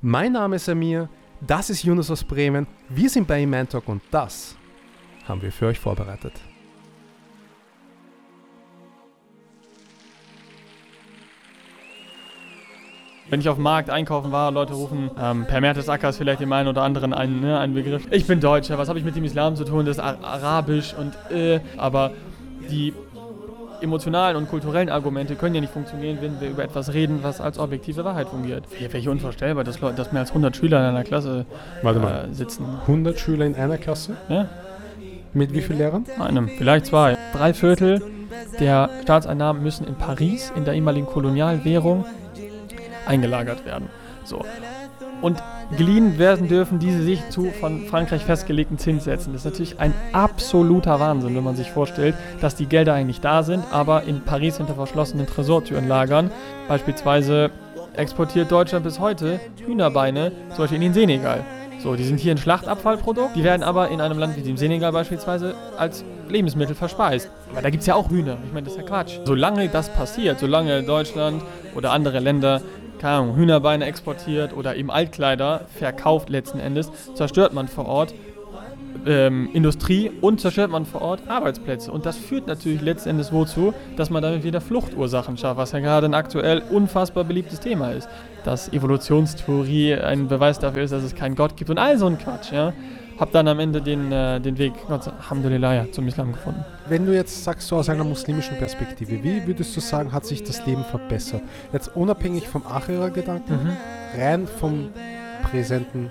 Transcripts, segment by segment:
Mein Name ist Amir, das ist Yunus aus Bremen, wir sind bei Iman Talk und das haben wir für euch vorbereitet. Wenn ich auf dem Markt einkaufen war, Leute rufen, ähm, per Mertesacker ist vielleicht dem einen oder anderen ein, ne, ein Begriff. Ich bin Deutscher, was habe ich mit dem Islam zu tun? Das ist Arabisch und äh, aber die emotionalen und kulturellen Argumente können ja nicht funktionieren, wenn wir über etwas reden, was als objektive Wahrheit fungiert. Wäre hier unvorstellbar, dass, Leute, dass mehr als 100 Schüler in einer Klasse Warte mal. Äh, sitzen. 100 Schüler in einer Klasse? Ja? Mit wie vielen Lehrern? Einem, vielleicht zwei. Drei Viertel der Staatseinnahmen müssen in Paris, in der ehemaligen Kolonialwährung, eingelagert werden. So. Und geliehen werden dürfen diese sich zu von Frankreich festgelegten Zinssätzen. Das ist natürlich ein absoluter Wahnsinn, wenn man sich vorstellt, dass die Gelder eigentlich da sind, aber in Paris hinter verschlossenen Tresortüren lagern. Beispielsweise exportiert Deutschland bis heute Hühnerbeine, zum Beispiel in den Senegal. So, die sind hier ein Schlachtabfallprodukt, die werden aber in einem Land wie dem Senegal beispielsweise als Lebensmittel verspeist. Weil da gibt es ja auch Hühner. Ich meine, das ist ja Quatsch. Solange das passiert, solange Deutschland oder andere Länder keine Ahnung, Hühnerbeine exportiert oder eben Altkleider verkauft letzten Endes, zerstört man vor Ort ähm, Industrie und zerstört man vor Ort Arbeitsplätze. Und das führt natürlich letzten Endes wozu, dass man damit wieder Fluchtursachen schafft, was ja gerade ein aktuell unfassbar beliebtes Thema ist. Dass Evolutionstheorie ein Beweis dafür ist, dass es keinen Gott gibt und all so ein Quatsch, ja habe dann am Ende den, äh, den Weg, Gott, Alhamdulillah, ja, zum Islam gefunden. Wenn du jetzt sagst, so aus einer muslimischen Perspektive, wie würdest du sagen, hat sich das Leben verbessert? Jetzt unabhängig vom Achira-Gedanken, mhm. rein vom präsenten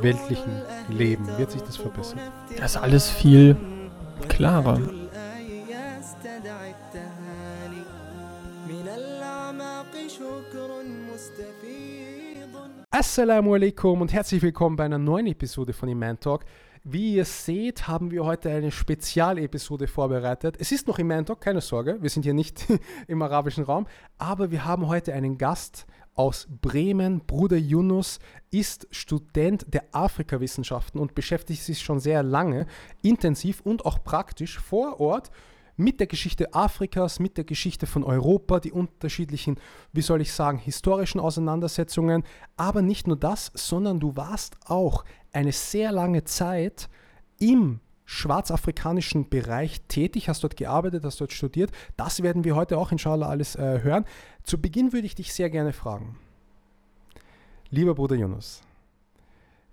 weltlichen Leben, wird sich das verbessern? Das ist alles viel klarer. Assalamu alaikum und herzlich willkommen bei einer neuen Episode von Iman Talk. Wie ihr seht, haben wir heute eine Spezialepisode vorbereitet. Es ist noch Iman Talk, keine Sorge, wir sind hier nicht im arabischen Raum, aber wir haben heute einen Gast aus Bremen. Bruder Yunus ist Student der Afrikawissenschaften und beschäftigt sich schon sehr lange, intensiv und auch praktisch vor Ort mit der Geschichte Afrikas, mit der Geschichte von Europa, die unterschiedlichen, wie soll ich sagen, historischen Auseinandersetzungen. Aber nicht nur das, sondern du warst auch eine sehr lange Zeit im schwarzafrikanischen Bereich tätig, hast dort gearbeitet, hast dort studiert. Das werden wir heute auch inshallah alles äh, hören. Zu Beginn würde ich dich sehr gerne fragen. Lieber Bruder Jonas,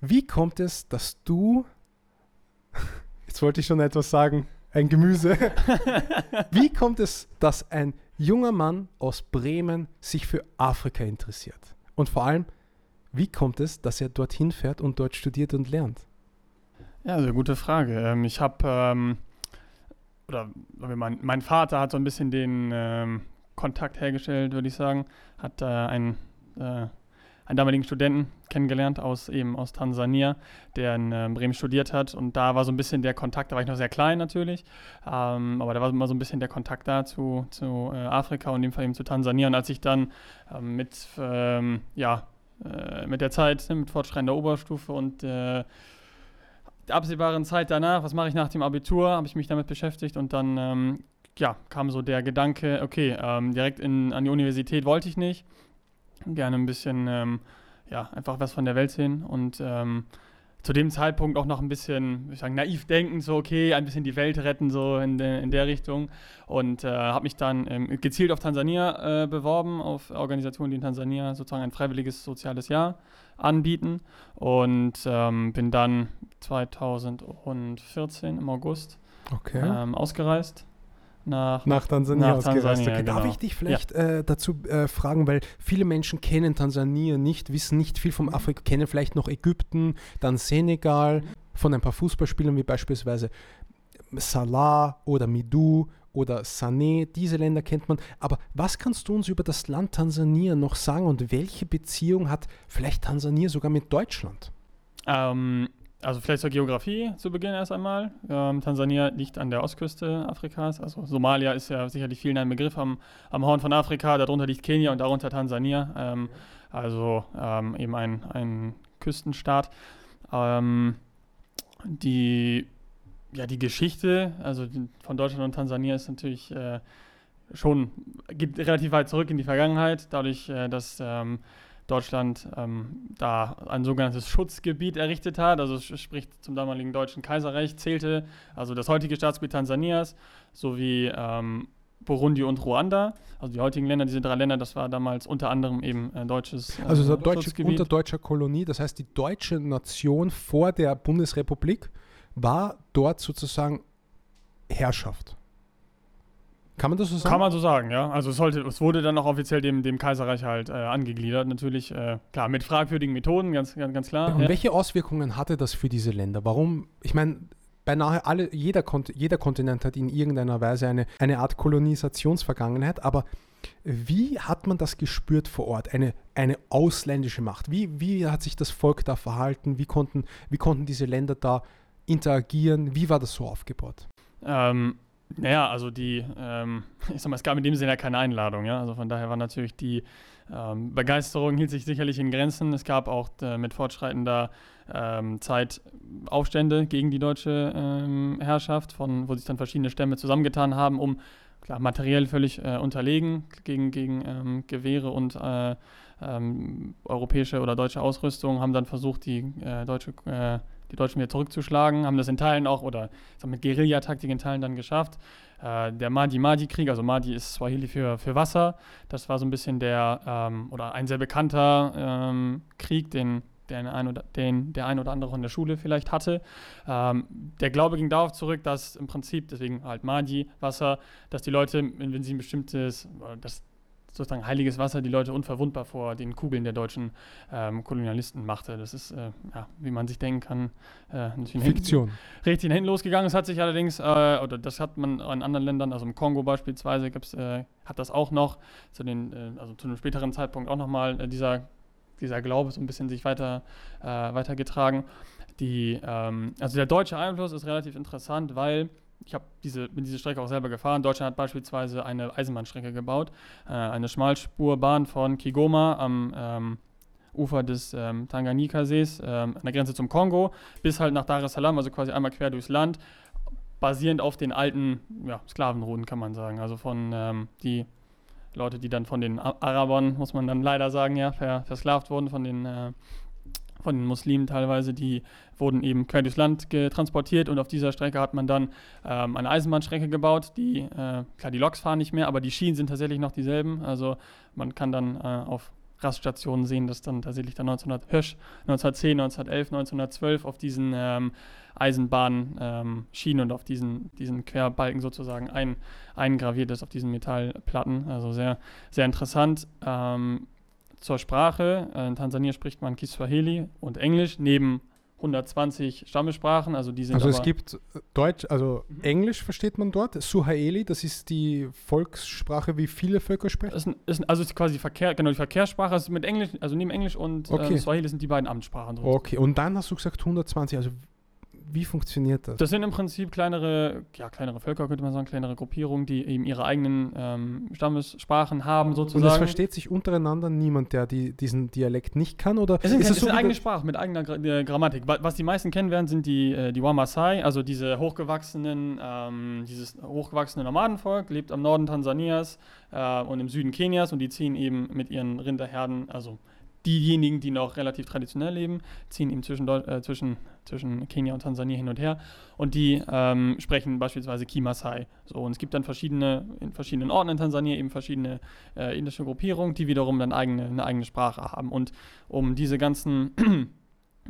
wie kommt es, dass du, jetzt wollte ich schon etwas sagen, ein Gemüse. Wie kommt es, dass ein junger Mann aus Bremen sich für Afrika interessiert? Und vor allem, wie kommt es, dass er dorthin fährt und dort studiert und lernt? Ja, also gute Frage. Ähm, ich habe, ähm, oder mein, mein, Vater hat so ein bisschen den ähm, Kontakt hergestellt, würde ich sagen. Hat äh, ein äh, einen damaligen Studenten kennengelernt aus eben aus Tansania, der in äh, Bremen studiert hat. Und da war so ein bisschen der Kontakt, da war ich noch sehr klein natürlich, ähm, aber da war immer so ein bisschen der Kontakt da zu, zu äh, Afrika und in dem Fall eben zu Tansania. Und als ich dann ähm, mit, ähm, ja, äh, mit der Zeit, ne, mit fortschreitender Oberstufe und äh, der absehbaren Zeit danach, was mache ich nach dem Abitur, habe ich mich damit beschäftigt und dann ähm, ja, kam so der Gedanke, okay, ähm, direkt in, an die Universität wollte ich nicht gerne ein bisschen, ähm, ja, einfach was von der Welt sehen und ähm, zu dem Zeitpunkt auch noch ein bisschen, ich sagen, naiv denken, so okay, ein bisschen die Welt retten, so in, de, in der Richtung. Und äh, habe mich dann ähm, gezielt auf Tansania äh, beworben, auf Organisationen, die in Tansania sozusagen ein freiwilliges soziales Jahr anbieten. Und ähm, bin dann 2014 im August okay. ähm, ausgereist nach, nach Tansania nach ausgereist. Tansania, genau. Darf ich dich vielleicht ja. äh, dazu äh, fragen, weil viele Menschen kennen Tansania nicht, wissen nicht viel vom Afrika, kennen vielleicht noch Ägypten, dann Senegal, von ein paar Fußballspielern wie beispielsweise Salah oder Midu oder Sané, diese Länder kennt man. Aber was kannst du uns über das Land Tansania noch sagen und welche Beziehung hat vielleicht Tansania sogar mit Deutschland? Ähm, also vielleicht zur Geografie zu Beginn erst einmal. Ähm, Tansania liegt an der Ostküste Afrikas. Also Somalia ist ja sicherlich vielen ein Begriff am, am Horn von Afrika. Darunter liegt Kenia und darunter Tansania. Ähm, also ähm, eben ein, ein Küstenstaat. Ähm, die, ja, die Geschichte also von Deutschland und Tansania ist natürlich äh, schon, geht relativ weit zurück in die Vergangenheit. Dadurch, äh, dass ähm, Deutschland ähm, da ein sogenanntes Schutzgebiet errichtet hat, also sprich zum damaligen Deutschen Kaiserreich zählte, also das heutige Staatsgebiet Tansanias sowie ähm, Burundi und Ruanda. Also die heutigen Länder, diese drei Länder, das war damals unter anderem eben äh, deutsches. Äh, also deutsche, unter deutscher Kolonie, das heißt die deutsche Nation vor der Bundesrepublik war dort sozusagen Herrschaft. Kann man das so sagen? Kann man so sagen, ja. Also es, sollte, es wurde dann auch offiziell dem, dem Kaiserreich halt äh, angegliedert. Natürlich, äh, klar, mit fragwürdigen Methoden, ganz, ganz, ganz klar. Und ja. welche Auswirkungen hatte das für diese Länder? Warum, ich meine, beinahe alle, jeder, jeder Kontinent hat in irgendeiner Weise eine, eine Art Kolonisationsvergangenheit, aber wie hat man das gespürt vor Ort? Eine, eine ausländische Macht. Wie, wie hat sich das Volk da verhalten? Wie konnten, wie konnten diese Länder da interagieren? Wie war das so aufgebaut? Ähm, naja, also die, ähm, ich sag mal, es gab in dem Sinne ja keine Einladung, ja. Also von daher war natürlich die ähm, Begeisterung hielt sich sicherlich in Grenzen. Es gab auch äh, mit fortschreitender ähm, Zeit Aufstände gegen die deutsche ähm, Herrschaft, von, wo sich dann verschiedene Stämme zusammengetan haben, um klar, materiell völlig äh, unterlegen gegen, gegen ähm, Gewehre und äh, ähm, europäische oder deutsche Ausrüstung, haben dann versucht, die äh, deutsche äh, die Deutschen wieder zurückzuschlagen, haben das in Teilen auch oder mit Guerillataktik in Teilen dann geschafft. Äh, der Mahdi-Mahdi-Krieg, also Mahdi ist Swahili für, für Wasser, das war so ein bisschen der, ähm, oder ein sehr bekannter ähm, Krieg, den der ein, oder, den der ein oder andere in der Schule vielleicht hatte. Ähm, der Glaube ging darauf zurück, dass im Prinzip, deswegen halt Mahdi, Wasser, dass die Leute, wenn, wenn sie ein bestimmtes, dass sozusagen heiliges Wasser die Leute unverwundbar vor den Kugeln der deutschen ähm, Kolonialisten machte. Das ist, äh, ja, wie man sich denken kann, äh, Fiktion. Richtig hinten losgegangen. Es hat sich allerdings, äh, oder das hat man in anderen Ländern, also im Kongo beispielsweise, gibt's, äh, hat das auch noch, zu den, äh, also zu einem späteren Zeitpunkt auch nochmal äh, dieser, dieser Glaube so ein bisschen sich weiter, weitergetragen. Die, ähm, also der deutsche Einfluss ist relativ interessant, weil ich habe diese, bin diese Strecke auch selber gefahren. Deutschland hat beispielsweise eine Eisenbahnstrecke gebaut, äh, eine Schmalspurbahn von Kigoma am ähm, Ufer des ähm, Tanganyika-Sees, ähm, an der Grenze zum Kongo, bis halt nach Dar es Salaam, also quasi einmal quer durchs Land, basierend auf den alten ja, Sklavenrouten, kann man sagen. Also von ähm, die Leute, die dann von den Arabern, muss man dann leider sagen, ja, versklavt wurden, von den äh, von den Muslimen teilweise, die wurden eben quer durchs Land transportiert und auf dieser Strecke hat man dann ähm, eine Eisenbahnstrecke gebaut. Die, äh, klar, die Loks fahren nicht mehr, aber die Schienen sind tatsächlich noch dieselben. Also man kann dann äh, auf Raststationen sehen, dass dann tatsächlich dann 1900, Hirsch, 1910, 1911, 1912 auf diesen ähm, Eisenbahnschienen ähm, und auf diesen, diesen Querbalken sozusagen ein, eingraviert ist, auf diesen Metallplatten. Also sehr, sehr interessant. Ähm, zur Sprache. In Tansania spricht man Kiswahili und Englisch neben 120 Stammesprachen, also die sind Also es gibt Deutsch, also mhm. Englisch versteht man dort, Suhaeli, das ist die Volkssprache, wie viele Völker sprechen. Ist, ist, also ist quasi Verkehr, genau die Verkehrssprache, also mit Englisch, also neben Englisch und okay. äh, Swahili sind die beiden Amtssprachen. Okay, und dann hast du gesagt 120, also wie funktioniert das? Das sind im Prinzip kleinere, ja, kleinere Völker, könnte man sagen, kleinere Gruppierungen, die eben ihre eigenen ähm, Stammessprachen haben, sozusagen. Und es versteht sich untereinander niemand, der die, diesen Dialekt nicht kann? Oder es, sind, ist es, es so eigene Sprache mit eigener Gra äh, Grammatik. Was die meisten kennen werden, sind die, äh, die Wamasai, also diese hochgewachsenen, ähm, dieses hochgewachsene Nomadenvolk, lebt am Norden Tansanias äh, und im Süden Kenias und die ziehen eben mit ihren Rinderherden, also diejenigen, die noch relativ traditionell leben, ziehen eben zwischen, äh, zwischen, zwischen Kenia und Tansania hin und her und die ähm, sprechen beispielsweise Kimasai. So, und es gibt dann verschiedene, in verschiedenen Orten in Tansania eben verschiedene äh, indische Gruppierungen, die wiederum dann eigene, eine eigene Sprache haben. Und um diese ganzen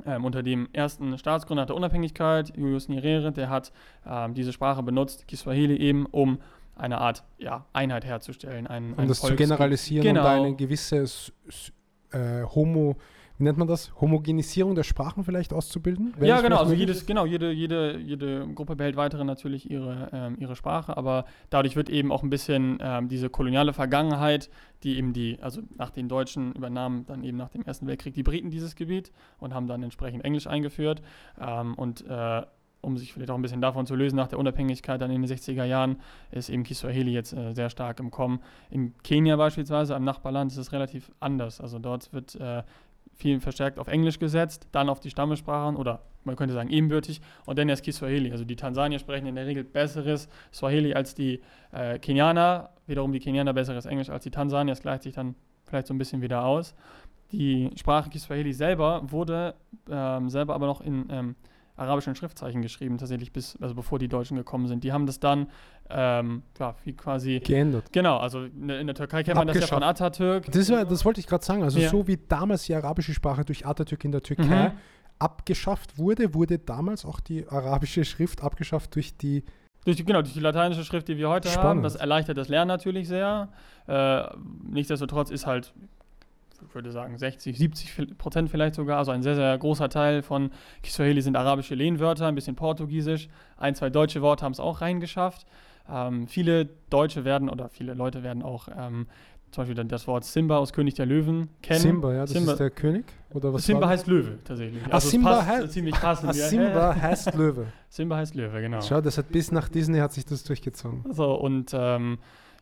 ähm, unter dem ersten Staatsgründer der Unabhängigkeit, Julius Nyerere, der hat ähm, diese Sprache benutzt, Kiswahili eben, um eine Art ja, Einheit herzustellen. Ein, um das Volks zu generalisieren genau. und eine gewisse äh, Homo, wie nennt man das? Homogenisierung der Sprachen vielleicht auszubilden? ja, genau, also jedes, genau, jede, jede, jede Gruppe behält weiterhin natürlich ihre, ähm, ihre Sprache, aber dadurch wird eben auch ein bisschen ähm, diese koloniale Vergangenheit, die eben die, also nach den Deutschen übernahmen dann eben nach dem Ersten Weltkrieg die Briten dieses Gebiet und haben dann entsprechend Englisch eingeführt ähm, und äh, um sich vielleicht auch ein bisschen davon zu lösen, nach der Unabhängigkeit dann in den 60er Jahren, ist eben Kiswahili jetzt äh, sehr stark im Kommen. In Kenia beispielsweise, am Nachbarland, ist es relativ anders. Also dort wird äh, viel verstärkt auf Englisch gesetzt, dann auf die Stammesprachen oder man könnte sagen ebenbürtig und dann erst Kiswahili. Also die Tansanier sprechen in der Regel besseres Swahili als die äh, Kenianer, wiederum die Kenianer besseres Englisch als die Tansanier. Das gleicht sich dann vielleicht so ein bisschen wieder aus. Die Sprache Kiswahili selber wurde ähm, selber aber noch in ähm, arabischen Schriftzeichen geschrieben, tatsächlich bis, also bevor die Deutschen gekommen sind. Die haben das dann, ähm, ja, wie quasi. Geändert. Genau, also in, der Türkei kennt man das ja von Atatürk. Das, war, das wollte ich gerade sagen. Also, Ja. so wie damals die arabische Sprache durch Atatürk in der Türkei Mhm. abgeschafft wurde, wurde damals auch die arabische Schrift abgeschafft durch die. Durch die, genau, durch die lateinische Schrift, die wir heute haben. Spannend. Das erleichtert das Lernen natürlich sehr. Äh, nichtsdestotrotz ist halt, ich würde sagen, 60, 70 vi- Prozent vielleicht sogar, also ein sehr, sehr großer Teil von Kiswahili sind arabische Lehnwörter, ein bisschen Portugiesisch. Ein, zwei deutsche Worte haben es auch reingeschafft. Ähm, viele Deutsche werden oder viele Leute werden auch ähm, zum Beispiel dann das Wort Simba aus König der Löwen kennen. Simba, ja, das Simba- ist der König. Oder was Simba heißt Löwe tatsächlich. Ah, es Simba passt heißt- ziemlich passend. Ah, ja. Simba heißt Löwe. Simba heißt Löwe, genau. Schau, das hat bis nach Disney hat sich das durchgezogen. So, und ähm,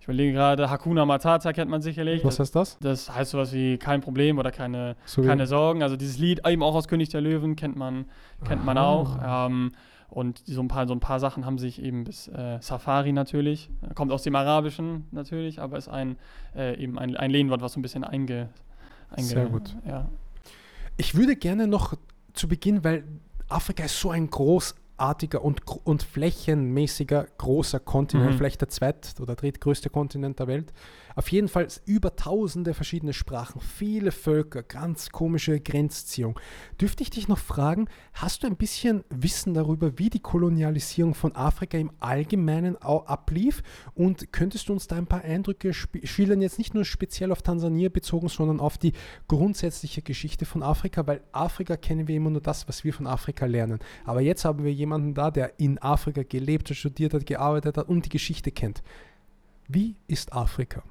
ich überlege gerade, Hakuna Matata kennt man sicherlich. Was heißt das? Das heißt sowas wie kein Problem oder keine, So keine Sorgen. Also dieses Lied, eben auch aus König der Löwen, kennt man, kennt man Aha. auch. Ähm, und so ein, paar, so ein paar Sachen haben sich eben bis äh, Safari natürlich, kommt aus dem Arabischen natürlich, aber ist ein, äh, eben ein, ein Lehnwort, was so ein bisschen einge... einge Sehr gut. Ja. Ich würde gerne noch zu Beginn, weil Afrika ist so ein großartiger und, und flächenmäßiger großer Kontinent, Mhm. vielleicht der zweit- oder drittgrößte Kontinent der Welt. Auf jeden Fall über tausende verschiedene Sprachen, viele Völker, ganz komische Grenzziehung. Dürfte ich dich noch fragen, hast du ein bisschen Wissen darüber, wie die Kolonialisierung von Afrika im Allgemeinen ablief? Und könntest du uns da ein paar Eindrücke schildern, jetzt nicht nur speziell auf Tansania bezogen, sondern auf die grundsätzliche Geschichte von Afrika? Weil Afrika kennen wir immer nur das, was wir von Afrika lernen. Aber jetzt haben wir jemanden da, der in Afrika gelebt hat, studiert hat, gearbeitet hat und die Geschichte kennt. Wie ist Afrika?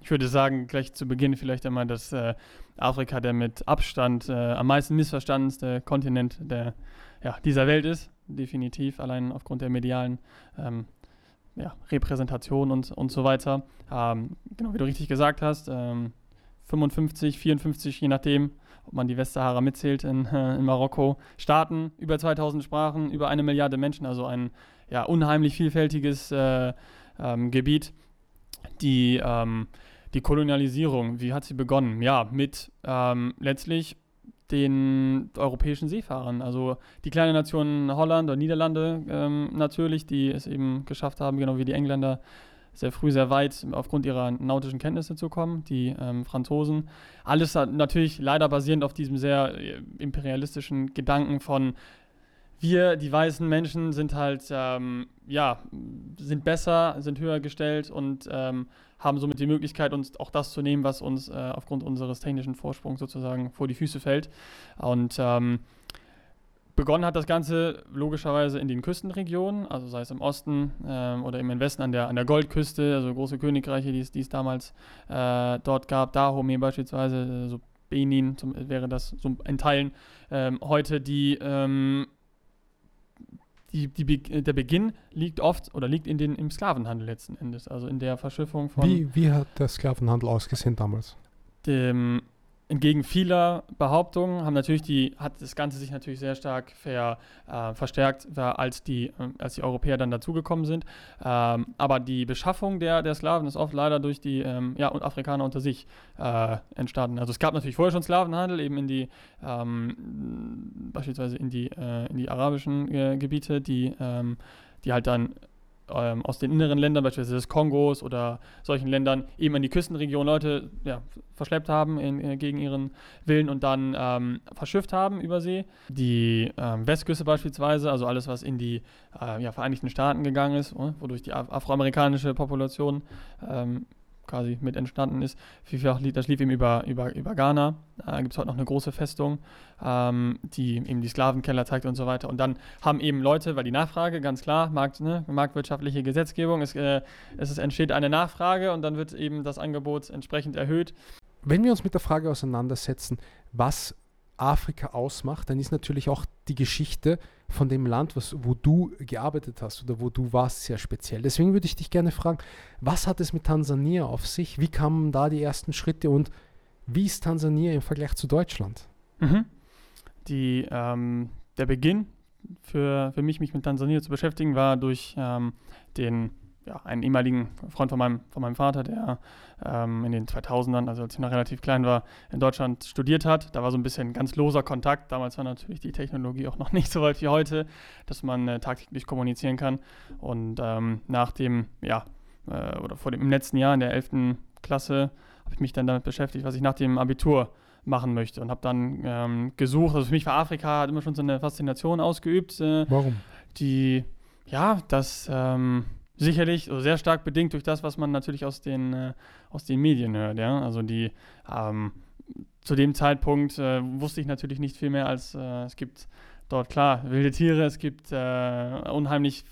Ich würde sagen, gleich zu Beginn vielleicht einmal, dass äh, Afrika der mit Abstand äh, am meisten missverstandenste Kontinent der, ja, dieser Welt ist. Definitiv, allein aufgrund der medialen ähm, ja, Repräsentation und, und so weiter. Ähm, genau, wie du richtig gesagt hast, ähm, 55, 54, je nachdem, ob man die Westsahara mitzählt in, äh, in Marokko, Staaten, über 2000 Sprachen, über eine Milliarde Menschen, also ein ja, unheimlich vielfältiges äh, ähm, Gebiet. Die, ähm, die Kolonialisierung, wie hat sie begonnen? Ja, mit ähm, letztlich den europäischen Seefahrern. Also die kleine Nation Holland oder Niederlande ähm, natürlich, die es eben geschafft haben, genau wie die Engländer, sehr früh, sehr weit aufgrund ihrer nautischen Kenntnisse zu kommen, die ähm, Franzosen. Alles natürlich leider basierend auf diesem sehr äh, imperialistischen Gedanken von wir, die weißen Menschen, sind halt, ähm, ja, sind besser, sind höher gestellt und ähm, haben somit die Möglichkeit, uns auch das zu nehmen, was uns äh, aufgrund unseres technischen Vorsprungs sozusagen vor die Füße fällt. Und ähm, begonnen hat das Ganze logischerweise in den Küstenregionen, also sei es im Osten ähm, oder im Westen an der, an der Goldküste, also große Königreiche, die es, damals äh, dort gab, Dahomey beispielsweise, äh, so Benin zum, wäre das so in Teilen. Ähm, heute die ähm, die, die, Be- der Beginn liegt oft oder liegt in den, im Sklavenhandel letzten Endes, also in der Verschiffung von Wie, wie hat der Sklavenhandel ausgesehen damals? dem, entgegen vieler Behauptungen haben natürlich die, hat das Ganze sich natürlich sehr stark ver, äh, verstärkt, war, als, die, äh, als die Europäer dann dazugekommen sind. Ähm, aber die Beschaffung der, der Sklaven ist oft leider durch die ähm, ja, und Afrikaner unter sich äh, entstanden. Also es gab natürlich vorher schon Sklavenhandel, eben in die ähm, beispielsweise in die, äh, in die arabischen äh, Gebiete, die, ähm, die halt dann ähm, aus den inneren Ländern, beispielsweise des Kongos oder solchen Ländern, eben in die Küstenregion Leute ja, verschleppt haben in, äh, gegen ihren Willen und dann ähm, verschifft haben über See. Die ähm, Westküste beispielsweise, also alles, was in die äh, ja, Vereinigten Staaten gegangen ist, äh, wodurch die af afroamerikanische Population ähm, quasi mit entstanden ist. Vielfach das lief eben über, über, über Ghana. Da gibt es heute noch eine große Festung, ähm, die eben die Sklavenkeller zeigt und so weiter. Und dann haben eben Leute, weil die Nachfrage, ganz klar, Markt, ne, marktwirtschaftliche Gesetzgebung, es, äh, es entsteht eine Nachfrage und dann wird eben das Angebot entsprechend erhöht. Wenn wir uns mit der Frage auseinandersetzen, was Afrika ausmacht, dann ist natürlich auch die Geschichte von dem Land, was, wo du gearbeitet hast oder wo du warst, sehr speziell. Deswegen würde ich dich gerne fragen, was hat es mit Tansania auf sich? Wie kamen da die ersten Schritte und wie ist Tansania im Vergleich zu Deutschland? Mhm. Die, ähm, der Beginn für, für mich, mich mit Tansania zu beschäftigen, war durch ähm, den ja, einen ehemaligen Freund von meinem, von meinem Vater, der ähm, in den 2000ern, also als ich noch relativ klein war, in Deutschland studiert hat. Da war so ein bisschen ganz loser Kontakt. Damals war natürlich die Technologie auch noch nicht so weit wie heute, dass man äh, tagtäglich kommunizieren kann. Und ähm, nach dem, ja, äh, oder vor dem im letzten Jahr in der 11. Klasse habe ich mich dann damit beschäftigt, was ich nach dem Abitur machen möchte und habe dann ähm, gesucht. Also für mich war Afrika hat immer schon so eine Faszination ausgeübt. Äh, Warum? Die, ja, das ähm, sicherlich also sehr stark bedingt durch das, was man natürlich aus den, äh, aus den Medien hört. Ja? Also die ähm, zu dem Zeitpunkt äh, wusste ich natürlich nicht viel mehr als äh, es gibt dort klar wilde Tiere, es gibt äh, unheimlich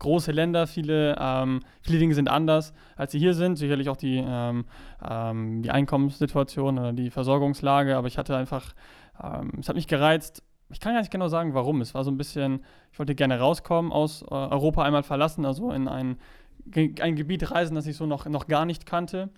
große Länder, viele, ähm, viele Dinge sind anders, als sie hier sind. Sicherlich auch die, ähm, ähm, die Einkommenssituation oder die Versorgungslage, aber ich hatte einfach, ähm, es hat mich gereizt, ich kann gar nicht genau sagen, warum. Es war so ein bisschen, ich wollte gerne rauskommen aus äh, Europa, einmal verlassen, also in ein, ein Gebiet reisen, das ich so noch, noch gar nicht kannte.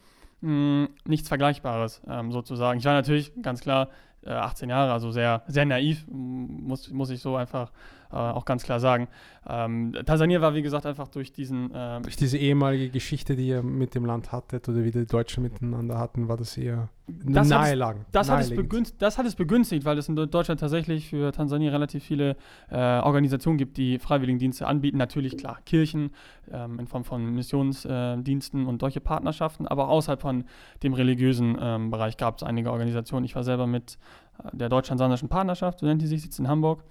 Hm, nichts Vergleichbares ähm, sozusagen. Ich war natürlich ganz klar 18 Jahre, also sehr, sehr naiv, muss, muss ich so einfach äh, auch ganz klar sagen. Ähm, Tansania war, wie gesagt, einfach durch diesen. Ähm, durch diese ehemalige Geschichte, die ihr mit dem Land hattet oder wie die Deutschen miteinander hatten, war das eher das nahelang. Das, hat es das hat es begünstigt, weil es in Deutschland tatsächlich für Tansania relativ viele äh, Organisationen gibt, die Freiwilligendienste anbieten. Natürlich, klar, Kirchen ähm, in Form von Missionsdiensten äh, und solche Partnerschaften, aber außerhalb von dem religiösen ähm, Bereich gab es einige Organisationen. Ich war selber mit äh, der Deutsch-Tansanischen Partnerschaft, so nennt die sich, sitzt in Hamburg.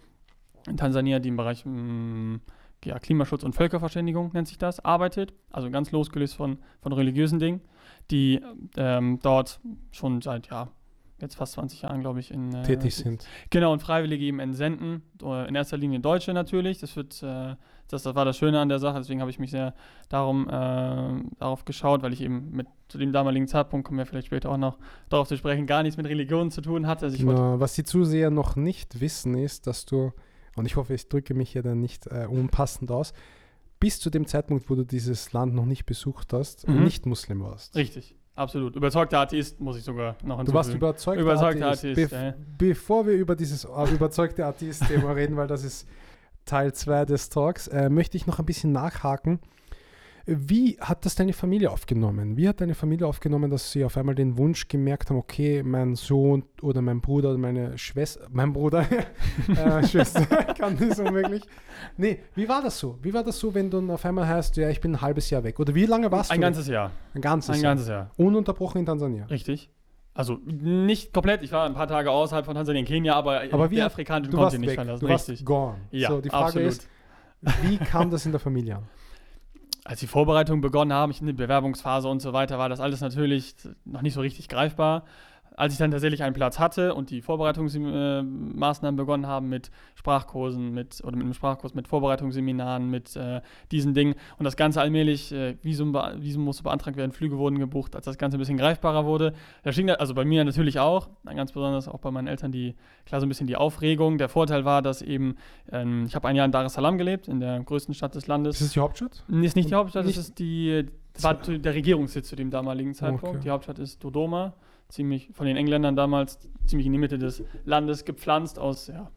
In Tansania, die im Bereich mh, mm, ja, Klimaschutz und Völkerverständigung nennt sich das, arbeitet, also ganz losgelöst von, von religiösen Dingen, die ähm, dort schon seit, ja, jetzt fast 20 Jahren, glaube ich, in, äh, tätig sind. Genau, und Freiwillige eben entsenden, in erster Linie Deutsche natürlich, das wird, äh, das, das war das Schöne an der Sache, deswegen habe ich mich sehr darum, äh, darauf geschaut, weil ich eben mit zu dem damaligen Zeitpunkt, kommen wir vielleicht später auch noch darauf zu sprechen, gar nichts mit Religion zu tun hatte. Also genau, was die Zuseher noch nicht wissen, ist, dass du und ich hoffe, ich drücke mich hier dann nicht äh, unpassend aus, bis zu dem Zeitpunkt, wo du dieses Land noch nicht besucht hast, mhm. nicht Muslim warst. Richtig. Absolut. Überzeugter Atheist, muss ich sogar noch hinzufügen. Du warst überzeugter, überzeugter Atheist. Atheist Be ja. Bevor wir über dieses äh, überzeugte Atheist-Thema reden, weil das ist Teil 2 des Talks, äh, möchte ich noch ein bisschen nachhaken. Wie hat das deine Familie aufgenommen? Wie hat deine Familie aufgenommen, dass sie auf einmal den Wunsch gemerkt haben, okay, mein Sohn oder mein Bruder oder meine Schwester, mein Bruder, äh, Schwester, kann das unmöglich. Nee, wie war das so? Wie war das so, wenn du auf einmal heißt, ja, ich bin ein halbes Jahr weg? Oder wie lange warst ein du? Ein ganzes Jahr. Ein ganzes ein Jahr. ganzes Jahr. Ununterbrochen in Tansania. Richtig. Also nicht komplett, ich war ein paar Tage außerhalb von Tansania in Kenia, aber, aber wie der afrikanische Kontinent nicht verlassen. Du Richtig. warst gone. Ja, so, die Frage absolut. ist, wie kam das in der Familie an? als die Vorbereitungen begonnen haben, ich in der Bewerbungsphase und so weiter, war das alles natürlich noch nicht so richtig greifbar als ich dann tatsächlich einen Platz hatte und die Vorbereitungsmaßnahmen äh, begonnen haben mit Sprachkursen, mit oder mit einem Sprachkurs, mit Vorbereitungsseminaren, mit äh, diesen Dingen und das Ganze allmählich, äh, Visum, Visum musste beantragt werden, Flüge wurden gebucht, als das Ganze ein bisschen greifbarer wurde. Da ging also bei mir natürlich auch, ganz besonders auch bei meinen Eltern, die klar so ein bisschen die Aufregung. Der Vorteil war, dass eben, ähm, ich habe ein Jahr in Dar es Salaam gelebt, in der größten Stadt des Landes. Ist das die Hauptstadt? Ist nicht die Hauptstadt, das ist die, das war der Regierungssitz zu dem damaligen Zeitpunkt. Okay. Die Hauptstadt ist Dodoma ziemlich von den Engländern damals ziemlich in die Mitte des Landes gepflanzt aus ja,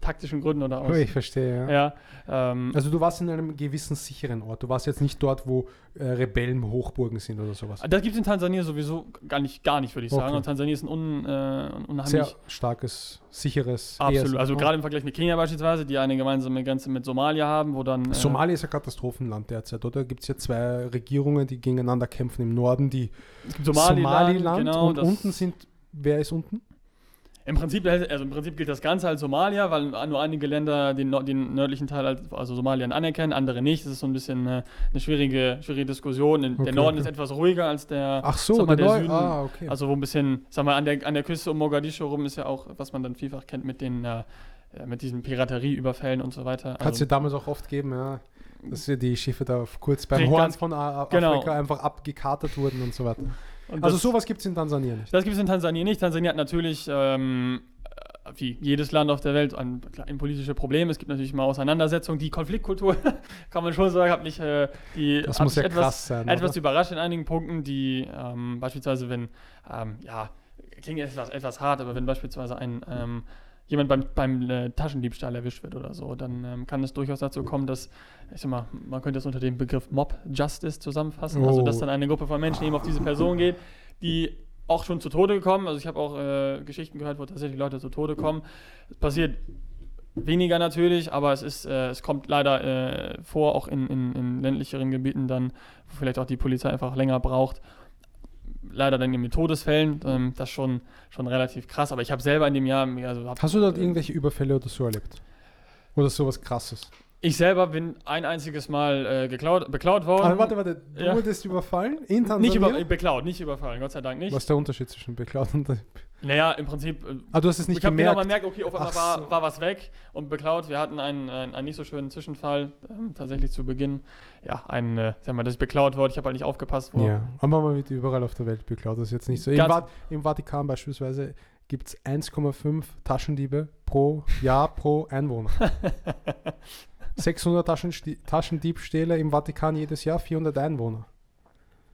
taktischen Gründen oder aus. Ich verstehe, ja. ja ähm, also du warst in einem gewissen sicheren Ort. Du warst jetzt nicht dort, wo äh, Rebellen Hochburgen sind oder sowas. Das gibt es in Tansania sowieso gar nicht, gar nicht würde ich okay. sagen. Und Tansania ist ein, un, äh, unheimlich sehr starkes, sicheres. Absolut. Also gerade im Vergleich mit Kenia beispielsweise, die eine gemeinsame Grenze mit Somalia haben, wo dann. Äh, Somalia ist ein Katastrophenland derzeit, oder? Gibt es ja zwei Regierungen, die gegeneinander kämpfen im Norden, die Somaliland, Somaliland genau, und unten sind. Wer ist unten? Im Prinzip, also im Prinzip gilt das Ganze als Somalia, weil nur einige Länder den, den nördlichen Teil, als, also Somalia, anerkennen, andere nicht. Das ist so ein bisschen eine, eine schwierige, schwierige Diskussion. Okay, der Norden okay. ist etwas ruhiger als der, Ach so, mal, der, der Süden. Ah, okay. Also wo ein bisschen, sag mal, an der, an der Küste um Mogadischu rum ist ja auch, was man dann vielfach kennt mit den äh, mit diesen Piraterieüberfällen und so weiter. Hat es also, ja damals auch oft gegeben, ja, dass wir die Schiffe da kurz beim Horn von genau. Afrika einfach abgekatert wurden und so weiter. Und also sowas gibt es in Tansania nicht. Das gibt es in Tansania nicht. Tansania hat natürlich, ähm, wie jedes Land auf der Welt, ein, ein politische Problem. Es gibt natürlich mal Auseinandersetzungen. Die Konfliktkultur, kann man schon sagen, hat mich, äh, die, das muss ja etwas, krass sein, etwas überrascht in einigen Punkten, die ähm, beispielsweise, wenn, ähm, ja, klingt etwas, etwas hart, aber wenn beispielsweise ein, ähm, jemand beim, beim äh, Taschendiebstahl erwischt wird oder so, dann ähm, kann es durchaus dazu kommen, dass, ich sag mal, man könnte es unter dem Begriff Mob Justice zusammenfassen, also dass Oh. dann eine Gruppe von Menschen eben auf diese Person geht, die auch schon zu Tode gekommen, also ich habe auch äh, Geschichten gehört, wo tatsächlich Leute zu Tode kommen. Es passiert weniger natürlich, aber es ist, äh, es kommt leider äh, vor, auch in, in, in ländlicheren Gebieten dann, wo vielleicht auch die Polizei einfach länger braucht. Leider dann eben mit Todesfällen, ähm, das ist schon, schon relativ krass, aber ich habe selber in dem Jahr, also hab, Hast du dort irgendwelche Überfälle oder so erlebt? Oder sowas krasses? Ich selber bin ein einziges Mal äh, geklaut, beklaut worden. Ah, warte, warte, du Ja. wurdest überfallen in Tansania? nicht über, beklaut, nicht überfallen, Gott sei Dank nicht. Was ist der Unterschied zwischen beklaut und... Naja, im Prinzip äh, Ah, du hast es nicht ich habe genau gemerkt. gemerkt, okay, auf einmal war, so. war was weg und beklaut. Wir hatten einen, einen, einen nicht so schönen Zwischenfall, ähm, tatsächlich zu Beginn. Ja, ein, äh, sag mal, dass ich beklaut wurde. Ich habe halt nicht aufgepasst. Wo, Ja, aber man wird überall auf der Welt beklaut. Das ist jetzt nicht so. Im, Vat Im Vatikan beispielsweise gibt es 1,5 Taschendiebe pro Jahr pro Einwohner. 600 Taschensti Taschendiebstähle im Vatikan jedes Jahr, 400 Einwohner.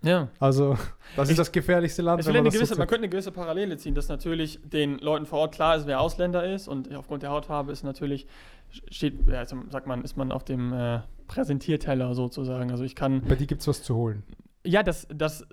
ja. Also, das Ich- ist das gefährlichste Land. Man das so gewisse, man könnte eine gewisse Parallele ziehen, dass natürlich den Leuten vor Ort klar ist, wer Ausländer ist und aufgrund der Hautfarbe ist natürlich, steht, ja, also sagt man, ist man auf dem äh, Präsentierteller sozusagen. Also ich kann, Bei dir gibt es was zu holen. ja, das, das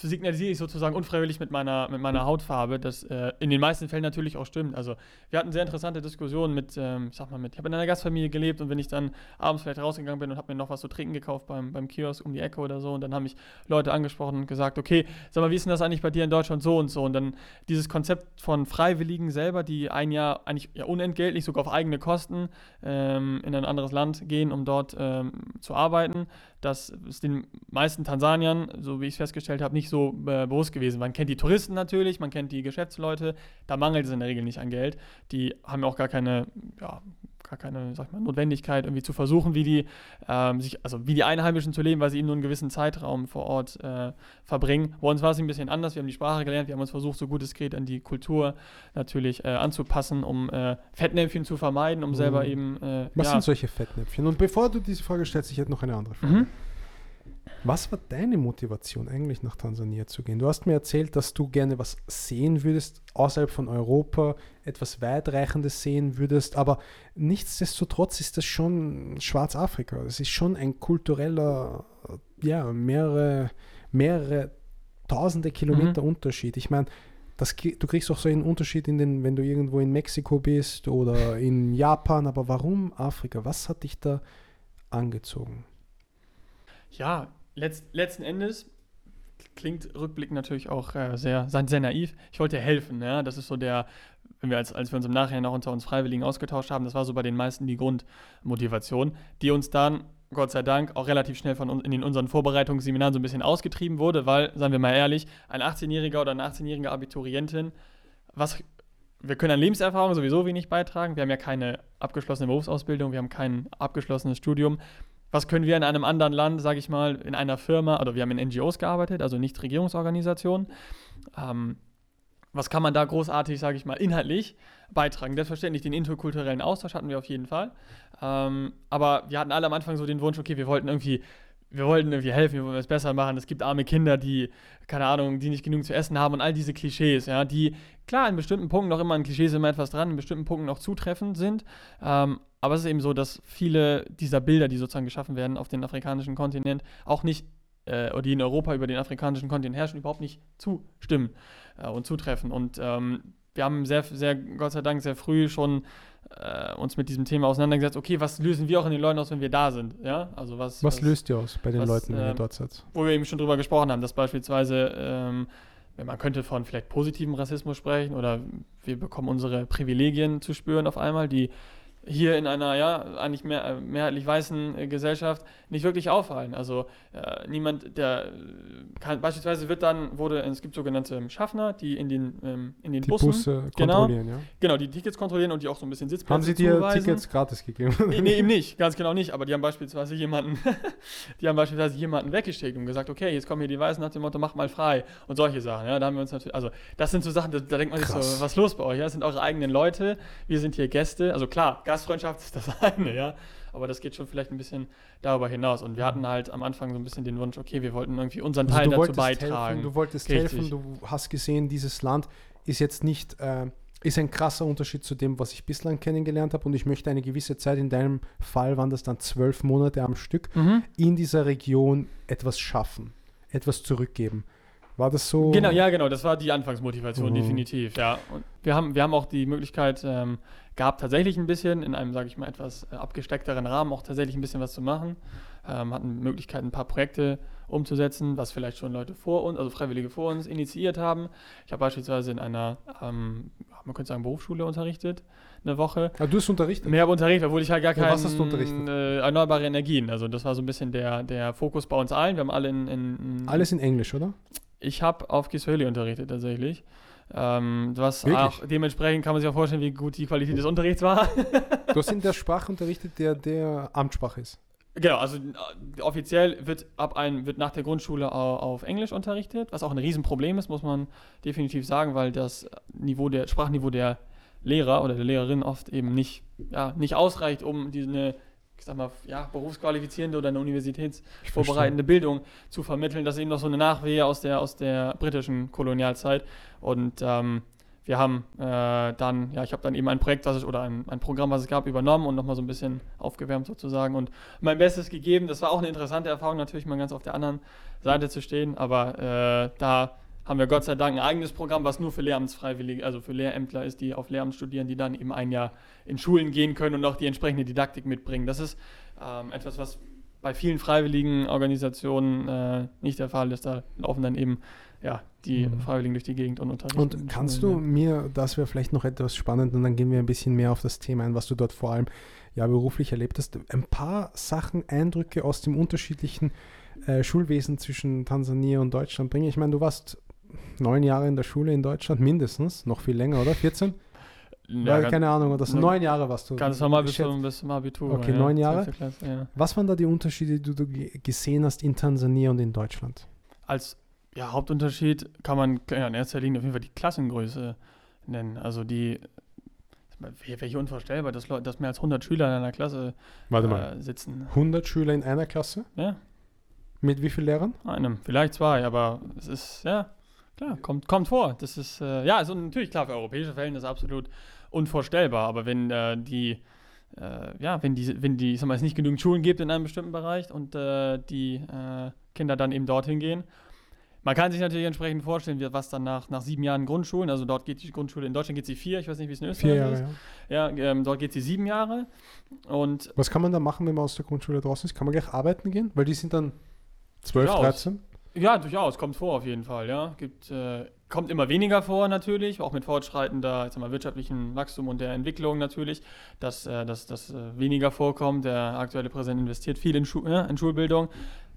signalisiere ich sozusagen unfreiwillig mit meiner, mit meiner Hautfarbe, das äh, in den meisten Fällen natürlich auch stimmt. Also wir hatten sehr interessante Diskussionen mit, ähm, ich sag mal, mit, ich habe in einer Gastfamilie gelebt und wenn ich dann abends vielleicht rausgegangen bin und habe mir noch was zu trinken gekauft beim, beim Kiosk um die Ecke oder so und dann haben mich Leute angesprochen und gesagt, okay, sag mal, wie ist denn das eigentlich bei dir in Deutschland so und so? Und dann dieses Konzept von Freiwilligen selber, die ein Jahr eigentlich ja, unentgeltlich, sogar auf eigene Kosten ähm, in ein anderes Land gehen, um dort ähm, zu arbeiten, das ist den meisten Tansaniern, so wie ich es festgestellt habe, nicht so äh, bewusst gewesen. Man kennt die Touristen natürlich, man kennt die Geschäftsleute, da mangelt es in der Regel nicht an Geld. Die haben auch gar keine, ja, gar keine, sag mal, Notwendigkeit, irgendwie zu versuchen, wie die, ähm, sich, also wie die Einheimischen zu leben, weil sie eben nur einen gewissen Zeitraum vor Ort äh, verbringen. Bei uns war es ein bisschen anders. Wir haben die Sprache gelernt, wir haben uns versucht, so gut es geht, an die Kultur natürlich äh, anzupassen, um äh, Fettnäpfchen zu vermeiden, um selber Mhm. eben. Äh, Was ja, sind solche Fettnäpfchen? Und bevor du diese Frage stellst, ich hätte noch eine andere Frage. Mhm. Was war deine Motivation eigentlich nach Tansania zu gehen? Du hast mir erzählt, dass du gerne was sehen würdest außerhalb von Europa, etwas weitreichendes sehen würdest, aber nichtsdestotrotz ist das schon Schwarzafrika. Es ist schon ein kultureller, ja, mehrere, mehrere tausende Kilometer Unterschied. Ich meine, das, du kriegst auch so einen Unterschied, in den, wenn du irgendwo in Mexiko bist oder in Japan, aber warum Afrika? Was hat dich da angezogen? Ja, letzt, letzten Endes klingt rückblickend natürlich auch äh, sehr, sehr naiv. Ich wollte helfen, ja. Das ist so der, wenn wir als, als wir uns im Nachhinein auch unter uns Freiwilligen ausgetauscht haben, das war so bei den meisten die Grundmotivation, die uns dann, Gott sei Dank, auch relativ schnell von in den, unseren Vorbereitungsseminaren so ein bisschen ausgetrieben wurde, weil, sagen wir mal ehrlich, ein 18-Jähriger oder eine 18-jährige Abiturientin, was wir können an Lebenserfahrung sowieso wenig beitragen. Wir haben ja keine abgeschlossene Berufsausbildung, wir haben kein abgeschlossenes Studium was können wir in einem anderen Land, sage ich mal, in einer Firma, oder wir haben in NGOs gearbeitet, also Nichtregierungsorganisationen. Ähm, was kann man da großartig, sage ich mal, inhaltlich beitragen? Selbstverständlich den interkulturellen Austausch hatten wir auf jeden Fall. Ähm, aber wir hatten alle am Anfang so den Wunsch, okay, wir wollten irgendwie, wir wollten irgendwie helfen, wir wollten es besser machen. Es gibt arme Kinder, die, keine Ahnung, die nicht genug zu essen haben und all diese Klischees, ja, die, klar, in bestimmten Punkten noch immer an Klischees immer etwas dran, in bestimmten Punkten auch zutreffend sind. Ähm, aber es ist eben so, dass viele dieser Bilder, die sozusagen geschaffen werden auf den afrikanischen Kontinent, auch nicht, äh, oder die in Europa über den afrikanischen Kontinent herrschen, überhaupt nicht zustimmen äh, und zutreffen. Und ähm, wir haben sehr, sehr, Gott sei Dank, sehr früh schon äh, uns mit diesem Thema auseinandergesetzt. Okay, was lösen wir auch in den Leuten aus, wenn wir da sind? Ja, also was. Was löst ihr aus bei den was, Leuten, wenn ihr ähm, dort seid? wo wir eben schon drüber gesprochen haben, dass beispielsweise, ähm, wenn man könnte von vielleicht positivem Rassismus sprechen oder wir bekommen unsere Privilegien zu spüren auf einmal, die hier in einer ja eigentlich mehr, mehrheitlich weißen äh, Gesellschaft nicht wirklich auffallen. Also äh, niemand, der äh, kann, beispielsweise wird dann wurde es gibt sogenannte ähm, Schaffner, die in den ähm, in den Die Bussen Busse genau. kontrollieren, ja? genau die Tickets kontrollieren und die auch so ein bisschen Sitzplätze Haben sie dir zuweisen. Tickets gratis gegeben? Nee, eben nicht, ganz genau nicht. Aber die haben beispielsweise jemanden, die haben beispielsweise jemanden weggeschickt und gesagt, okay, jetzt kommen hier die Weißen nach dem Motto, mach mal frei und solche Sachen. Ja, da haben wir uns natürlich, also das sind so Sachen, da, da denkt man sich Krass. so, was ist los bei euch? Ja, das sind eure eigenen Leute, wir sind hier Gäste. Also klar, Gastfreundschaft ist das eine, ja. Aber das geht schon vielleicht ein bisschen darüber hinaus. Und wir hatten halt am Anfang so ein bisschen den Wunsch, okay, wir wollten irgendwie unseren Also Teil du dazu beitragen. Helfen, du wolltest Richtig. helfen, du hast gesehen, dieses Land ist jetzt nicht äh, ist ein krasser Unterschied zu dem, was ich bislang kennengelernt habe. Und ich möchte eine gewisse Zeit, in deinem Fall waren das dann zwölf Monate am Stück, Mhm. in dieser Region etwas schaffen, etwas zurückgeben. War das so? Genau, ja, genau. Das war die Anfangsmotivation, Mhm. definitiv, ja. Und wir haben, wir haben auch die Möglichkeit ähm, gehabt, tatsächlich ein bisschen in einem, sage ich mal, etwas äh, abgesteckteren Rahmen auch tatsächlich ein bisschen was zu machen. Ähm, hatten Möglichkeit, ein paar Projekte umzusetzen, was vielleicht schon Leute vor uns, also Freiwillige vor uns, initiiert haben. Ich habe beispielsweise in einer, ähm, man könnte sagen, Berufsschule unterrichtet, eine Woche. Ah, du hast unterrichtet. Mehr habe unterrichtet, obwohl ich halt gar Ja, keinen was hast du unterrichtet? Äh, erneuerbare Energien. Also das war so ein bisschen der, der Fokus bei uns allen. Wir haben alle in, in, in Alles in Englisch, oder? Ich habe auf Kiswahili unterrichtet tatsächlich. Ähm, was Wirklich? auch dementsprechend kann man sich auch vorstellen, wie gut die Qualität des Unterrichts war. Du hast in der Sprache unterrichtet, der der Amtssprache ist. genau, also äh, offiziell wird ab ein, wird nach der Grundschule au- auf Englisch unterrichtet, was auch ein Riesenproblem ist, muss man definitiv sagen, weil das Niveau der Sprachniveau der Lehrer oder der Lehrerin oft eben nicht, ja, nicht ausreicht, um diese ich sag mal, ja, berufsqualifizierende oder eine universitätsvorbereitende Bildung zu vermitteln. Das ist eben noch so eine Nachwehe aus der, aus der britischen Kolonialzeit. Und ähm, wir haben äh, dann, ja, ich habe dann eben ein Projekt, was ich, oder ein, ein Programm, was es gab, übernommen und nochmal so ein bisschen aufgewärmt sozusagen und mein Bestes gegeben. Das war auch eine interessante Erfahrung, natürlich mal ganz auf der anderen Seite zu stehen, aber äh, da haben wir Gott sei Dank ein eigenes Programm, was nur für Lehramtsfreiwillige, also für Lehrämtler ist, die auf Lehramt studieren, die dann eben ein Jahr in Schulen gehen können und auch die entsprechende Didaktik mitbringen. Das ist ähm, etwas, was bei vielen freiwilligen Organisationen äh, nicht der Fall ist. Da laufen dann eben ja, die Mhm. Freiwilligen durch die Gegend und unterrichten. Und kannst du Schulen, mir, das wäre vielleicht noch etwas spannend, und dann gehen wir ein bisschen mehr auf das Thema ein, was du dort vor allem ja beruflich erlebt hast. Ein paar Sachen, Eindrücke aus dem unterschiedlichen äh, Schulwesen zwischen Tansania und Deutschland bringen. Ich meine, du warst neun Jahre in der Schule in Deutschland, mindestens, noch viel länger, oder? 14? ja, ganz, keine Ahnung, das ne- neun Jahre warst du. ganz normal bis zum, bis zum Abitur. Okay, ja, neun Jahre? 12. Klasse, ja. Was waren da die Unterschiede, die du ge- gesehen hast in Tansania und in Deutschland? Als ja, Hauptunterschied kann man ja, in erster Linie auf jeden Fall die Klassengröße nennen. Also die, hier unvorstellbar, dass, Leute, dass mehr als 100 Schüler in einer Klasse Warte mal, äh, sitzen. 100 Schüler in einer Klasse? Ja, Mit wie vielen Lehrern? einem, vielleicht zwei, aber es ist, ja, klar, kommt, kommt vor. Das ist, äh, ja, also natürlich klar, für europäische Verhältnisse absolut unvorstellbar, aber wenn äh, die, äh, ja, wenn die, wenn die, ich sag mal, es nicht genügend Schulen gibt in einem bestimmten Bereich und äh, die äh, Kinder dann eben dorthin gehen, man kann sich natürlich entsprechend vorstellen, was dann nach, nach sieben Jahren Grundschulen, also dort geht die Grundschule, in Deutschland geht sie vier, ich weiß nicht, wie es in Österreich Vier Jahre, ist. ja. Ja, ähm, dort geht sie sieben Jahre und Was kann man da machen, wenn man aus der Grundschule draußen ist? Kann man gleich arbeiten gehen? Weil die sind dann 12, Durchaus. 13. Ja, durchaus, kommt vor auf jeden Fall, ja. Gibt, äh, kommt immer weniger vor natürlich, auch mit fortschreitender mal, wirtschaftlichen Wachstum und der Entwicklung natürlich, dass äh, das äh, weniger vorkommt. Der aktuelle Präsident investiert viel in, Schu ja, in Schulbildung.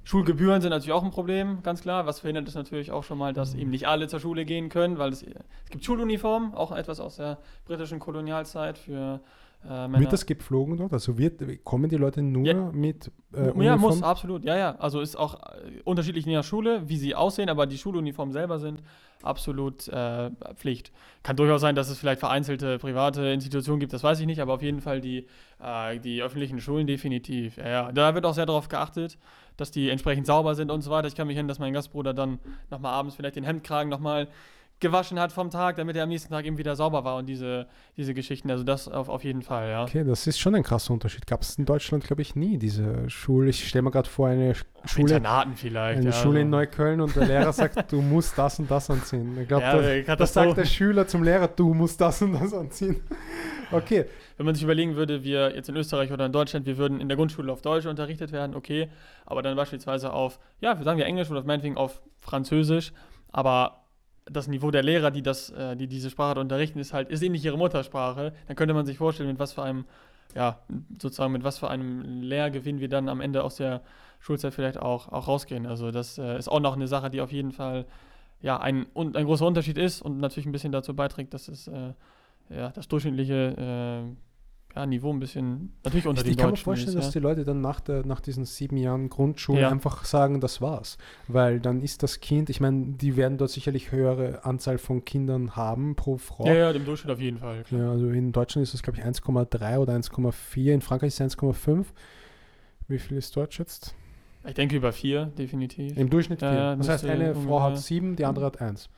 Schulgebühren sind natürlich auch ein Problem, ganz klar. Was verhindert es natürlich auch schon mal, dass eben nicht alle zur Schule gehen können, weil es, es gibt Schuluniformen, auch etwas aus der britischen Kolonialzeit für. Wird das gepflogen dort? Also wird, kommen die Leute nur Ja. mit äh, ja, muss, absolut. Ja, ja. Also ist auch äh, unterschiedlich in der Schule, wie sie aussehen, aber die Schuluniformen selber sind absolut äh, Pflicht. Kann durchaus sein, dass es vielleicht vereinzelte private Institutionen gibt, das weiß ich nicht, aber auf jeden Fall die, äh, die öffentlichen Schulen definitiv. Ja, ja. Da wird auch sehr darauf geachtet, dass die entsprechend sauber sind und so weiter. Ich kann mich erinnern, dass mein Gastbruder dann nochmal abends vielleicht den Hemdkragen nochmal gewaschen hat vom Tag, damit er am nächsten Tag eben wieder sauber war und diese, diese Geschichten. Also das auf, auf jeden Fall, ja. Okay, das ist schon ein krasser Unterschied. Gab es in Deutschland, glaube ich, nie diese Schule. Ich stelle mir gerade vor, eine Sch- Auf Schule, Internaten vielleicht. eine ja, Schule in also. Neukölln und der Lehrer sagt, du musst das und das anziehen. Ich glaube, Ja, das, das sagt der Schüler zum Lehrer, du musst das und das anziehen. Okay, Wenn man sich überlegen würde, wir jetzt in Österreich oder in Deutschland, wir würden in der Grundschule auf Deutsch unterrichtet werden, okay, aber dann beispielsweise auf, ja, sagen wir Englisch oder meinetwegen auf Französisch, aber das Niveau der Lehrer, die das, äh, die diese Sprache unterrichten, ist halt, ist eben nicht ihre Muttersprache, dann könnte man sich vorstellen, mit was für einem, ja, sozusagen mit was für einem Lehrgewinn wir dann am Ende aus der Schulzeit vielleicht auch, auch rausgehen. Also das äh, ist auch noch eine Sache, die auf jeden Fall ja, ein, un- ein großer Unterschied ist und natürlich ein bisschen dazu beiträgt, dass es äh, ja, das durchschnittliche äh, ja, Niveau ein bisschen natürlich unter ich, den ich kann mir vorstellen, ist, dass ja. die Leute dann nach, der, nach diesen sieben Jahren Grundschule Ja. einfach sagen, das war's. Weil dann ist das Kind, ich meine, die werden dort sicherlich höhere Anzahl von Kindern haben pro Frau. ja, ja, im Durchschnitt auf jeden Fall. Klar. Ja, also in Deutschland ist es, glaube ich, 1,3 oder 1,4. In Frankreich ist es 1,5. Wie viel ist dort jetzt? Ich denke über vier, definitiv. Im Durchschnitt 4. ja, das heißt, eine Frau hat 7, die andere hat 1.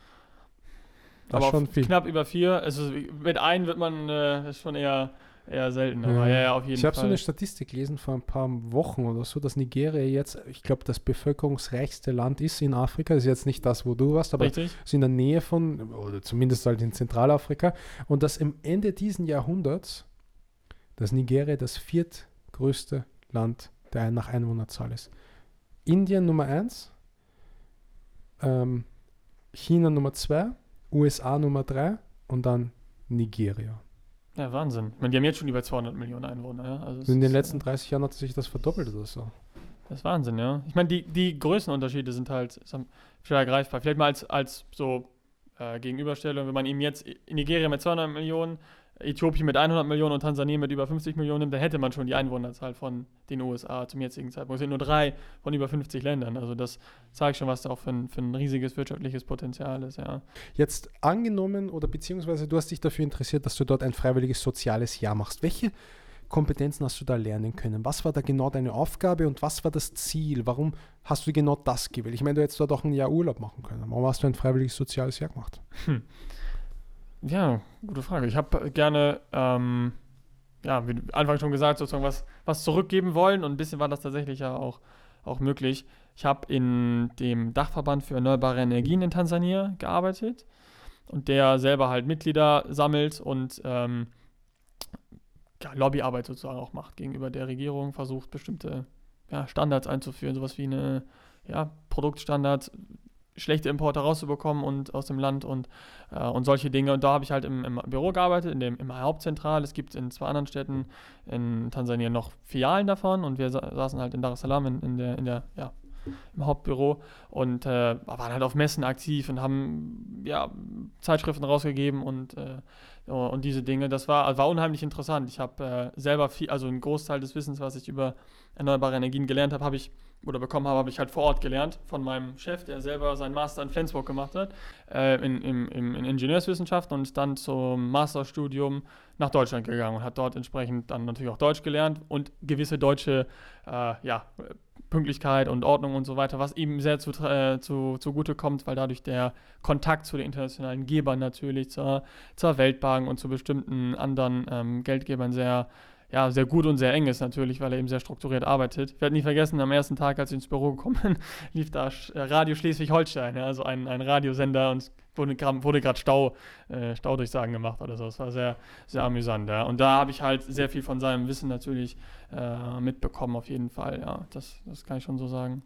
Das aber ist schon viel. knapp über vier. Also mit einem wird man äh, ist schon eher, eher selten. Aber ja, ja, auf jeden ich habe so Fall. eine Statistik gelesen vor ein paar Wochen oder so, dass Nigeria jetzt, ich glaube, das bevölkerungsreichste Land ist in Afrika. Das ist jetzt nicht das, wo du warst, aber Richtig? ist in der Nähe von, oder zumindest halt in Zentralafrika. Und dass im Ende diesen Jahrhunderts, dass Nigeria das viertgrößte Land der nach Einwohnerzahl ist. Indien Nummer 1, ähm, China Nummer 2, USA Nummer 3 und dann Nigeria. Ja, Wahnsinn. Ich meine, die haben jetzt schon über 200 Millionen Einwohner. Ja? Also In den letzten äh, 30 Jahren hat sich das verdoppelt oder so. Das ist Wahnsinn, ja. Ich meine, die, die Größenunterschiede sind halt schwer greifbar. Vielleicht mal als, als so äh, Gegenüberstellung, wenn man ihm jetzt in Nigeria mit 200 Millionen, Äthiopien mit 100 Millionen und Tansania mit über 50 Millionen nimmt, dann hätte man schon die Einwohnerzahl von den USA zum jetzigen Zeitpunkt. Es sind nur drei von über 50 Ländern. Also das zeigt schon, was da auch für ein, für ein riesiges wirtschaftliches Potenzial ist, ja. Jetzt angenommen oder beziehungsweise du hast dich dafür interessiert, dass du dort ein freiwilliges soziales Jahr machst. Welche Kompetenzen hast du da lernen können? Was war da genau deine Aufgabe und was war das Ziel? Warum hast du genau das gewählt? Ich meine, du hättest dort auch ein Jahr Urlaub machen können. Warum hast du ein freiwilliges soziales Jahr gemacht? Ja, gute Frage. Ich habe gerne, ähm, ja, wie Anfang schon gesagt, sozusagen was, was zurückgeben wollen und ein bisschen war das tatsächlich ja auch, auch möglich. Ich habe in dem Dachverband für erneuerbare Energien in Tansania gearbeitet und der selber halt Mitglieder sammelt und ähm, ja, Lobbyarbeit sozusagen auch macht gegenüber der Regierung, versucht bestimmte ja, Standards einzuführen, sowas wie eine ja, Produktstandards, schlechte Importe rauszubekommen und aus dem Land und, äh, und solche Dinge. Und da habe ich halt im, im Büro gearbeitet, in dem, im Hauptzentral. Es gibt in zwei anderen Städten in Tansania noch Filialen davon und wir sa saßen halt in Dar es Salaam in, in der, in der ja, im Hauptbüro und äh, waren halt auf Messen aktiv und haben ja, Zeitschriften rausgegeben und, äh, und diese Dinge. Das war, war unheimlich interessant. Ich habe äh, selber viel, also einen Großteil des Wissens, was ich über erneuerbare Energien gelernt habe, habe ich oder bekommen habe, habe ich halt vor Ort gelernt von meinem Chef, der selber seinen Master in Flensburg gemacht hat, äh, in, in, in, in Ingenieurswissenschaften und ist dann zum Masterstudium nach Deutschland gegangen und hat dort entsprechend dann natürlich auch Deutsch gelernt und gewisse deutsche äh, ja, Pünktlichkeit und Ordnung und so weiter, was ihm sehr zu, äh, zu, zugute kommt, weil dadurch der Kontakt zu den internationalen Gebern natürlich, zur, zur Weltbank und zu bestimmten anderen ähm, Geldgebern sehr, ja, sehr gut und sehr eng ist natürlich, weil er eben sehr strukturiert arbeitet. Ich werde nie vergessen, am ersten Tag, als ich ins Büro gekommen bin, lief da äh, Radio Schleswig-Holstein, ja, also ein, ein Radiosender und es wurde gerade Stau, äh, Staudurchsagen gemacht oder so. Das war sehr, sehr amüsant, ja. Und da habe ich halt sehr viel von seinem Wissen natürlich äh, mitbekommen, auf jeden Fall, ja. Das, das kann ich schon so sagen.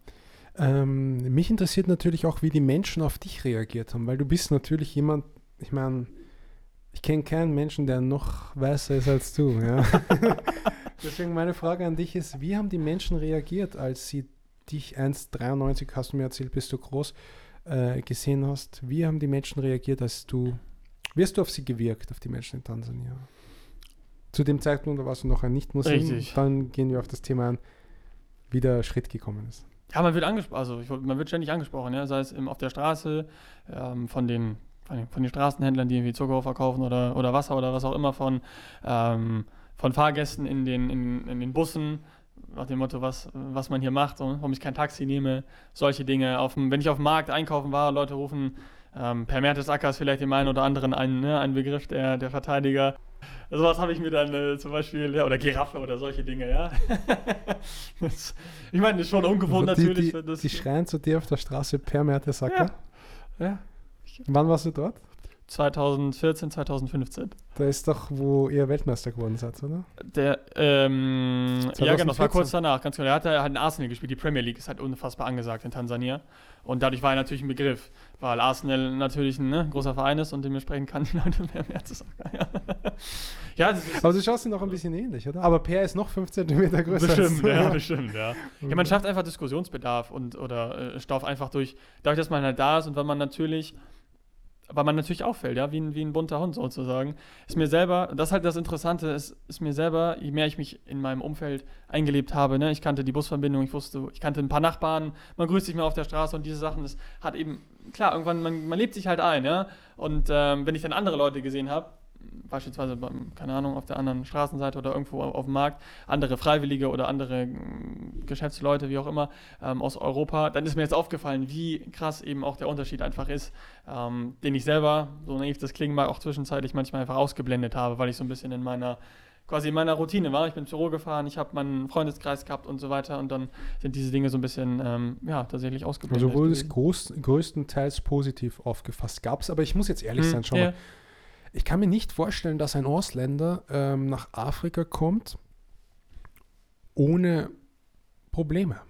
Ähm, mich interessiert natürlich auch, wie die Menschen auf dich reagiert haben, weil du bist natürlich jemand, ich meine, ich kenne keinen Menschen, der noch weißer ist als du. Ja? Deswegen meine Frage an dich ist, wie haben die Menschen reagiert, als sie dich 1,93, hast du mir erzählt, bist du groß, äh, gesehen hast? Wie haben die Menschen reagiert, als du, wie hast du auf sie gewirkt, auf die Menschen in Tansania? Zu dem Zeitpunkt, da warst du noch ein Nicht-Muslim. Richtig. Dann gehen wir auf das Thema an, wie der Schritt gekommen ist. Ja, man wird angesprochen, also ich, man wird ständig angesprochen, ja, sei es im, auf der Straße, ähm, von, den, von, den, von den Straßenhändlern, die irgendwie Zucker verkaufen oder, oder Wasser oder was auch immer, von, ähm, von Fahrgästen in den, in, in den Bussen, nach dem Motto, was, was man hier macht, und warum ich kein Taxi nehme, solche Dinge. Auf dem, wenn ich auf dem Markt einkaufen war, Leute rufen, ähm, per Mertesacker ist vielleicht dem einen oder anderen ein, ne, ein Begriff der, der Verteidiger. Sowas habe ich mir dann äh, zum Beispiel, ja, oder Giraffe oder solche Dinge, ja. das, ich meine, das ist schon ungewohnt Also die, natürlich. Die, das, die schreien zu dir auf der Straße per Mertesacker. ja, Wann warst du dort? 2014, 2015. Da ist doch, wo ihr Weltmeister geworden seid, oder? Der, ähm, ja genau, das war 2014. kurz danach, ganz genau. Er hat, hat in Arsenal gespielt, die Premier League ist halt unfassbar angesagt in Tansania. Und dadurch war er natürlich ein Begriff, weil Arsenal natürlich ein ne, großer Verein ist und dementsprechend kann die Leute mehr mehr zu sagen. Ja, ja ist Aber du schaust ihn noch ein bisschen ähnlich, oder? Aber Per ist noch 5 cm größer bestimmt, als ja, bestimmt, ja. Ja, man schafft einfach Diskussionsbedarf und oder äh, Stoff einfach durch, dadurch, dass man halt da ist und weil man natürlich, weil man natürlich auffällt, ja, wie ein, wie ein bunter Hund sozusagen. Ist mir selber, das ist halt das Interessante, ist, ist mir selber, je mehr ich mich in meinem Umfeld eingelebt habe, ne, ich kannte die Busverbindung, ich wusste, ich kannte ein paar Nachbarn, man grüßt sich mal auf der Straße und diese Sachen, das hat eben, klar, irgendwann, man, man lebt sich halt ein, ja. Und ähm, wenn ich dann andere Leute gesehen habe, beispielsweise beim, keine Ahnung, auf der anderen Straßenseite oder irgendwo auf dem Markt, andere Freiwillige oder andere mm, Geschäftsleute, wie auch immer, ähm, aus Europa, dann ist mir jetzt aufgefallen, wie krass eben auch der Unterschied einfach ist, ähm, den ich selber, so naiv das klingen mag, auch zwischenzeitlich manchmal einfach ausgeblendet habe, weil ich so ein bisschen in meiner quasi in meiner Routine war. Ich bin ins Büro gefahren, ich habe meinen Freundeskreis gehabt und so weiter und dann sind diese Dinge so ein bisschen ähm, ja, tatsächlich ausgeblendet. Also wurde es größtenteils positiv aufgefasst. Gab es, aber ich muss jetzt ehrlich hm, sein, schau ja. mal. Ich kann mir nicht vorstellen, dass ein Ausländer ähm, nach Afrika kommt ohne Probleme.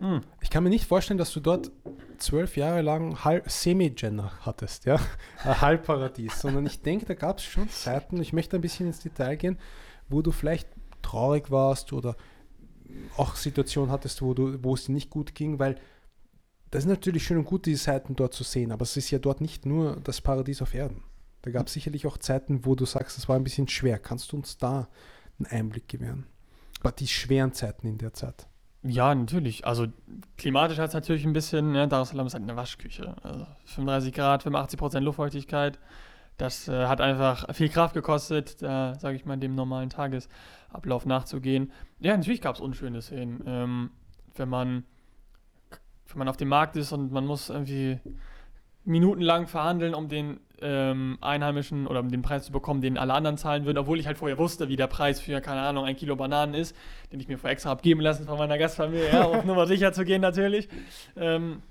Hm. Ich kann mir nicht vorstellen, dass du dort zwölf Jahre lang Semi-Gender hattest, ja, Halbparadies, sondern ich denke, da gab es schon Zeiten, ich möchte ein bisschen ins Detail gehen, wo du vielleicht traurig warst oder auch Situationen hattest, wo, du, wo es dir nicht gut ging, weil das ist natürlich schön und gut, diese Seiten dort zu sehen, aber es ist ja dort nicht nur das Paradies auf Erden. Da gab es sicherlich auch Zeiten, wo du sagst, es war ein bisschen schwer. Kannst du uns da einen Einblick gewähren? Aber die schweren Zeiten in der Zeit. Ja, natürlich. Also klimatisch hat es natürlich ein bisschen, ne, Dar es Salaam ist halt eine Waschküche. Also 35 Grad, 85 Prozent Luftfeuchtigkeit. Das äh, hat einfach viel Kraft gekostet, da sage ich mal, dem normalen Tagesablauf nachzugehen. Ja, natürlich gab es unschöne Szenen. Ähm, wenn man wenn man auf dem Markt ist und man muss irgendwie minutenlang verhandeln, um den ähm, Einheimischen oder um den Preis zu bekommen, den alle anderen zahlen würden, obwohl ich halt vorher wusste, wie der Preis für, keine Ahnung, ein Kilo Bananen ist, den ich mir vor extra abgeben lassen von meiner Gastfamilie, ja, um nur mal sicher zu gehen natürlich. Ähm,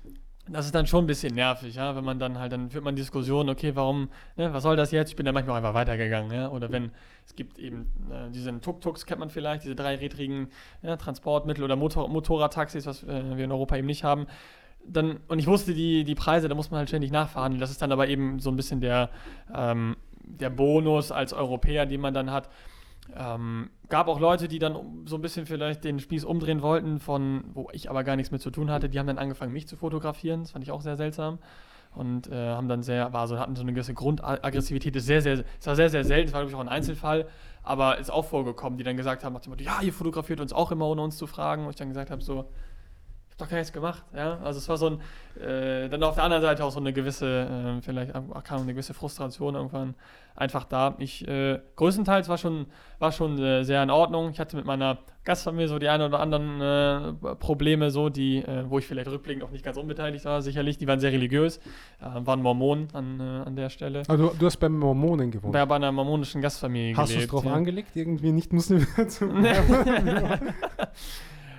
das ist dann schon ein bisschen nervig, ja, wenn man dann halt, dann führt man Diskussionen, okay, warum, ne, was soll das jetzt? Ich bin dann manchmal auch einfach weitergegangen, ja, oder wenn, es gibt eben äh, diese Tuk-Tuks, kennt man vielleicht, diese dreirädrigen ja, Transportmittel oder Motor Motorradtaxis, was äh, wir in Europa eben nicht haben, dann, und ich wusste die, die Preise, da muss man halt ständig nachverhandeln. Das ist dann aber eben so ein bisschen der, ähm, der Bonus als Europäer, den man dann hat. Ähm, gab auch Leute, die dann so ein bisschen vielleicht den Spieß umdrehen wollten, von wo ich aber gar nichts mit zu tun hatte. Die haben dann angefangen, mich zu fotografieren. Das fand ich auch sehr seltsam. Und äh, haben dann sehr, war so, hatten so eine gewisse Grundaggressivität. Das sehr, sehr, es war sehr, sehr selten. Es war, glaube ich, auch ein Einzelfall. Aber ist auch vorgekommen, die dann gesagt haben, ja, ihr fotografiert uns auch immer, ohne uns zu fragen. Und ich dann gesagt habe, so, doch gar nichts gemacht. Ja? Also es war so ein, äh, dann auf der anderen Seite auch so eine gewisse, äh, vielleicht kam eine gewisse Frustration irgendwann einfach da. Ich, äh, größtenteils war schon, war schon äh, sehr in Ordnung. Ich hatte mit meiner Gastfamilie so die ein oder anderen äh, Probleme, so, die, äh, wo ich vielleicht rückblickend auch nicht ganz unbeteiligt war, sicherlich. Die waren sehr religiös, waren Mormonen an, an der Stelle. Also du hast bei Mormonen gewohnt? Bei, bei einer mormonischen Gastfamilie Hast du es drauf ja. angelegt, irgendwie nicht Muslim zu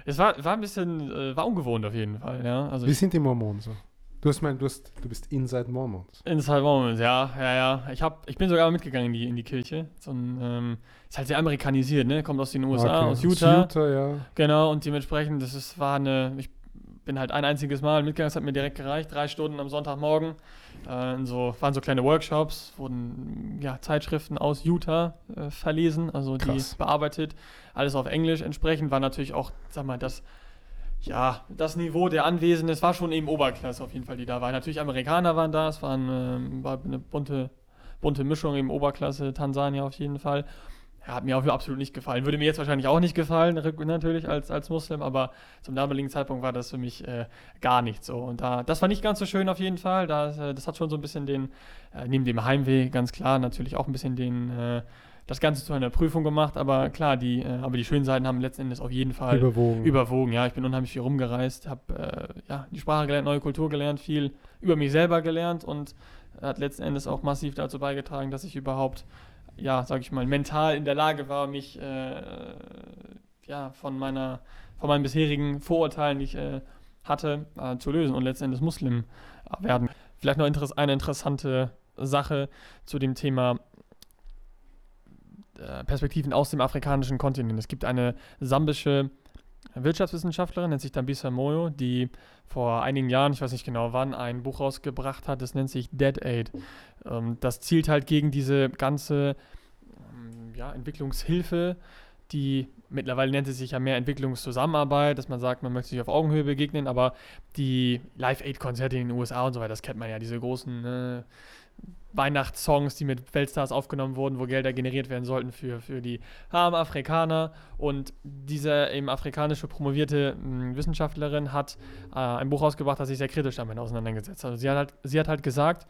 Es war, war ein bisschen, äh, war ungewohnt auf jeden Fall, ja. Also Wie sind die Mormonen so? Du hast mein, du, hast, du bist Inside Mormons. Inside Mormons, ja, ja, ja. Ich, hab, ich bin sogar mitgegangen in die, in die Kirche. So ein, ähm, ist halt sehr amerikanisiert, ne? Kommt aus den USA, okay. aus Utah. Aus Utah, ja. Genau, und dementsprechend, das ist, war eine, ich bin halt ein einziges Mal mitgegangen, das hat mir direkt gereicht. Drei Stunden am Sonntagmorgen. Äh, so, waren so kleine Workshops, wurden ja, Zeitschriften aus Utah äh, verlesen, also Krass. die bearbeitet. Alles auf Englisch entsprechend. War natürlich auch, sag mal, das, ja, das Niveau der Anwesenden, es war schon eben Oberklasse auf jeden Fall, die da waren. Natürlich Amerikaner waren da, es waren, äh, war eine bunte, bunte Mischung eben Oberklasse, Tansania auf jeden Fall. Ja, hat mir auch absolut nicht gefallen. Würde mir jetzt wahrscheinlich auch nicht gefallen, natürlich als, als Muslim, aber zum damaligen Zeitpunkt war das für mich äh, gar nicht so. Und da, das war nicht ganz so schön auf jeden Fall. Das, äh, das hat schon so ein bisschen den, äh, neben dem Heimweh ganz klar, natürlich auch ein bisschen den, äh, das Ganze zu einer Prüfung gemacht. Aber klar, die, äh, aber die schönen Seiten haben letzten Endes auf jeden Fall überwogen. überwogen. Ja, ich bin unheimlich viel rumgereist, habe äh, ja, die Sprache gelernt, neue Kultur gelernt, viel über mich selber gelernt und hat letzten Endes auch massiv dazu beigetragen, dass ich überhaupt ja, sag ich mal, mental in der Lage war, mich äh, ja, von, meiner, von meinen bisherigen Vorurteilen, die ich äh, hatte, äh, zu lösen und letztendlich Muslim werden. Vielleicht noch interess eine interessante Sache zu dem Thema äh, Perspektiven aus dem afrikanischen Kontinent. Es gibt eine sambische Wirtschaftswissenschaftlerin, nennt sich Dambisa Moyo, die vor einigen Jahren, ich weiß nicht genau wann, ein Buch rausgebracht hat, das nennt sich Dead Aid. Ähm, das zielt halt gegen diese ganze ähm, ja, Entwicklungshilfe, die mittlerweile nennt es sich ja mehr Entwicklungszusammenarbeit, dass man sagt, man möchte sich auf Augenhöhe begegnen, aber die Live-Aid-Konzerte in den USA und so weiter, das kennt man ja, diese großen äh, Weihnachtssongs, die mit Weltstars aufgenommen wurden, wo Gelder generiert werden sollten für, für die armen Afrikaner. Und diese eben afrikanische promovierte mh, hm, Wissenschaftlerin hat äh, ein Buch rausgebracht, das sich sehr kritisch damit auseinandergesetzt hat. Also sie hat halt, sie hat halt gesagt,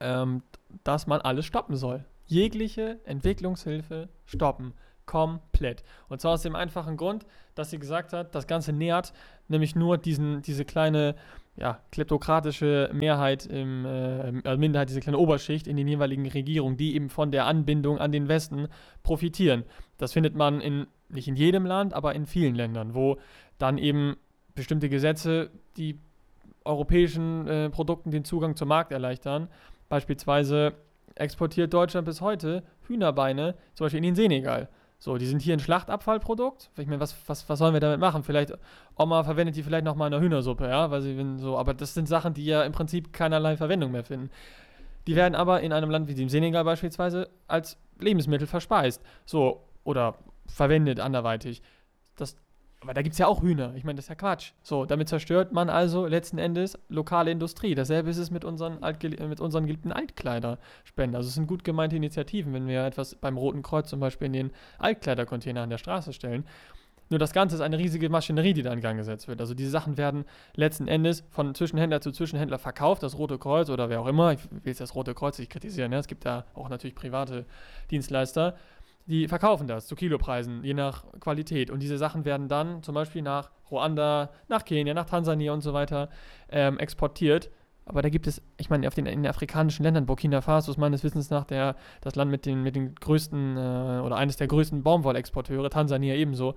ähm, dass man alles stoppen soll. Jegliche Entwicklungshilfe stoppen. Komplett. Und zwar aus dem einfachen Grund, dass sie gesagt hat, das Ganze nährt nämlich nur diesen, diese kleine ja, kleptokratische Mehrheit, im, äh, Minderheit, diese kleine Oberschicht in den jeweiligen Regierungen, die eben von der Anbindung an den Westen profitieren. Das findet man in, nicht in jedem Land, aber in vielen Ländern, wo dann eben bestimmte Gesetze die europäischen äh, Produkten den Zugang zum Markt erleichtern. Beispielsweise exportiert Deutschland bis heute Hühnerbeine, zum Beispiel in den Senegal. So, die sind hier ein Schlachtabfallprodukt. Ich meine, was, was, was sollen wir damit machen? Vielleicht, Oma verwendet die vielleicht nochmal in der Hühnersuppe, ja, weil sie so, aber das sind Sachen, die ja im Prinzip keinerlei Verwendung mehr finden. Die werden aber in einem Land wie dem Senegal beispielsweise als Lebensmittel verspeist. So, oder verwendet anderweitig. Das aber da gibt es ja auch Hühner. Ich meine, das ist ja Quatsch. So, damit zerstört man also letzten Endes lokale Industrie. Dasselbe ist es mit unseren, mit unseren geliebten Altkleiderspenden. Also es sind gut gemeinte Initiativen, wenn wir etwas beim Roten Kreuz zum Beispiel in den Altkleidercontainer an der Straße stellen. Nur das Ganze ist eine riesige Maschinerie, die da in Gang gesetzt wird. Also diese Sachen werden letzten Endes von Zwischenhändler zu Zwischenhändler verkauft. Das Rote Kreuz oder wer auch immer, ich will jetzt das Rote Kreuz nicht kritisieren, ja, es gibt da auch natürlich private Dienstleister, die verkaufen das zu Kilopreisen, je nach Qualität. Und diese Sachen werden dann zum Beispiel nach Ruanda, nach Kenia, nach Tansania und so weiter ähm, exportiert. Aber da gibt es, ich meine, auf den, in den afrikanischen Ländern, Burkina Faso ist meines Wissens nach der, das Land mit den, mit den größten äh, oder eines der größten Baumwollexporteure, Tansania ebenso.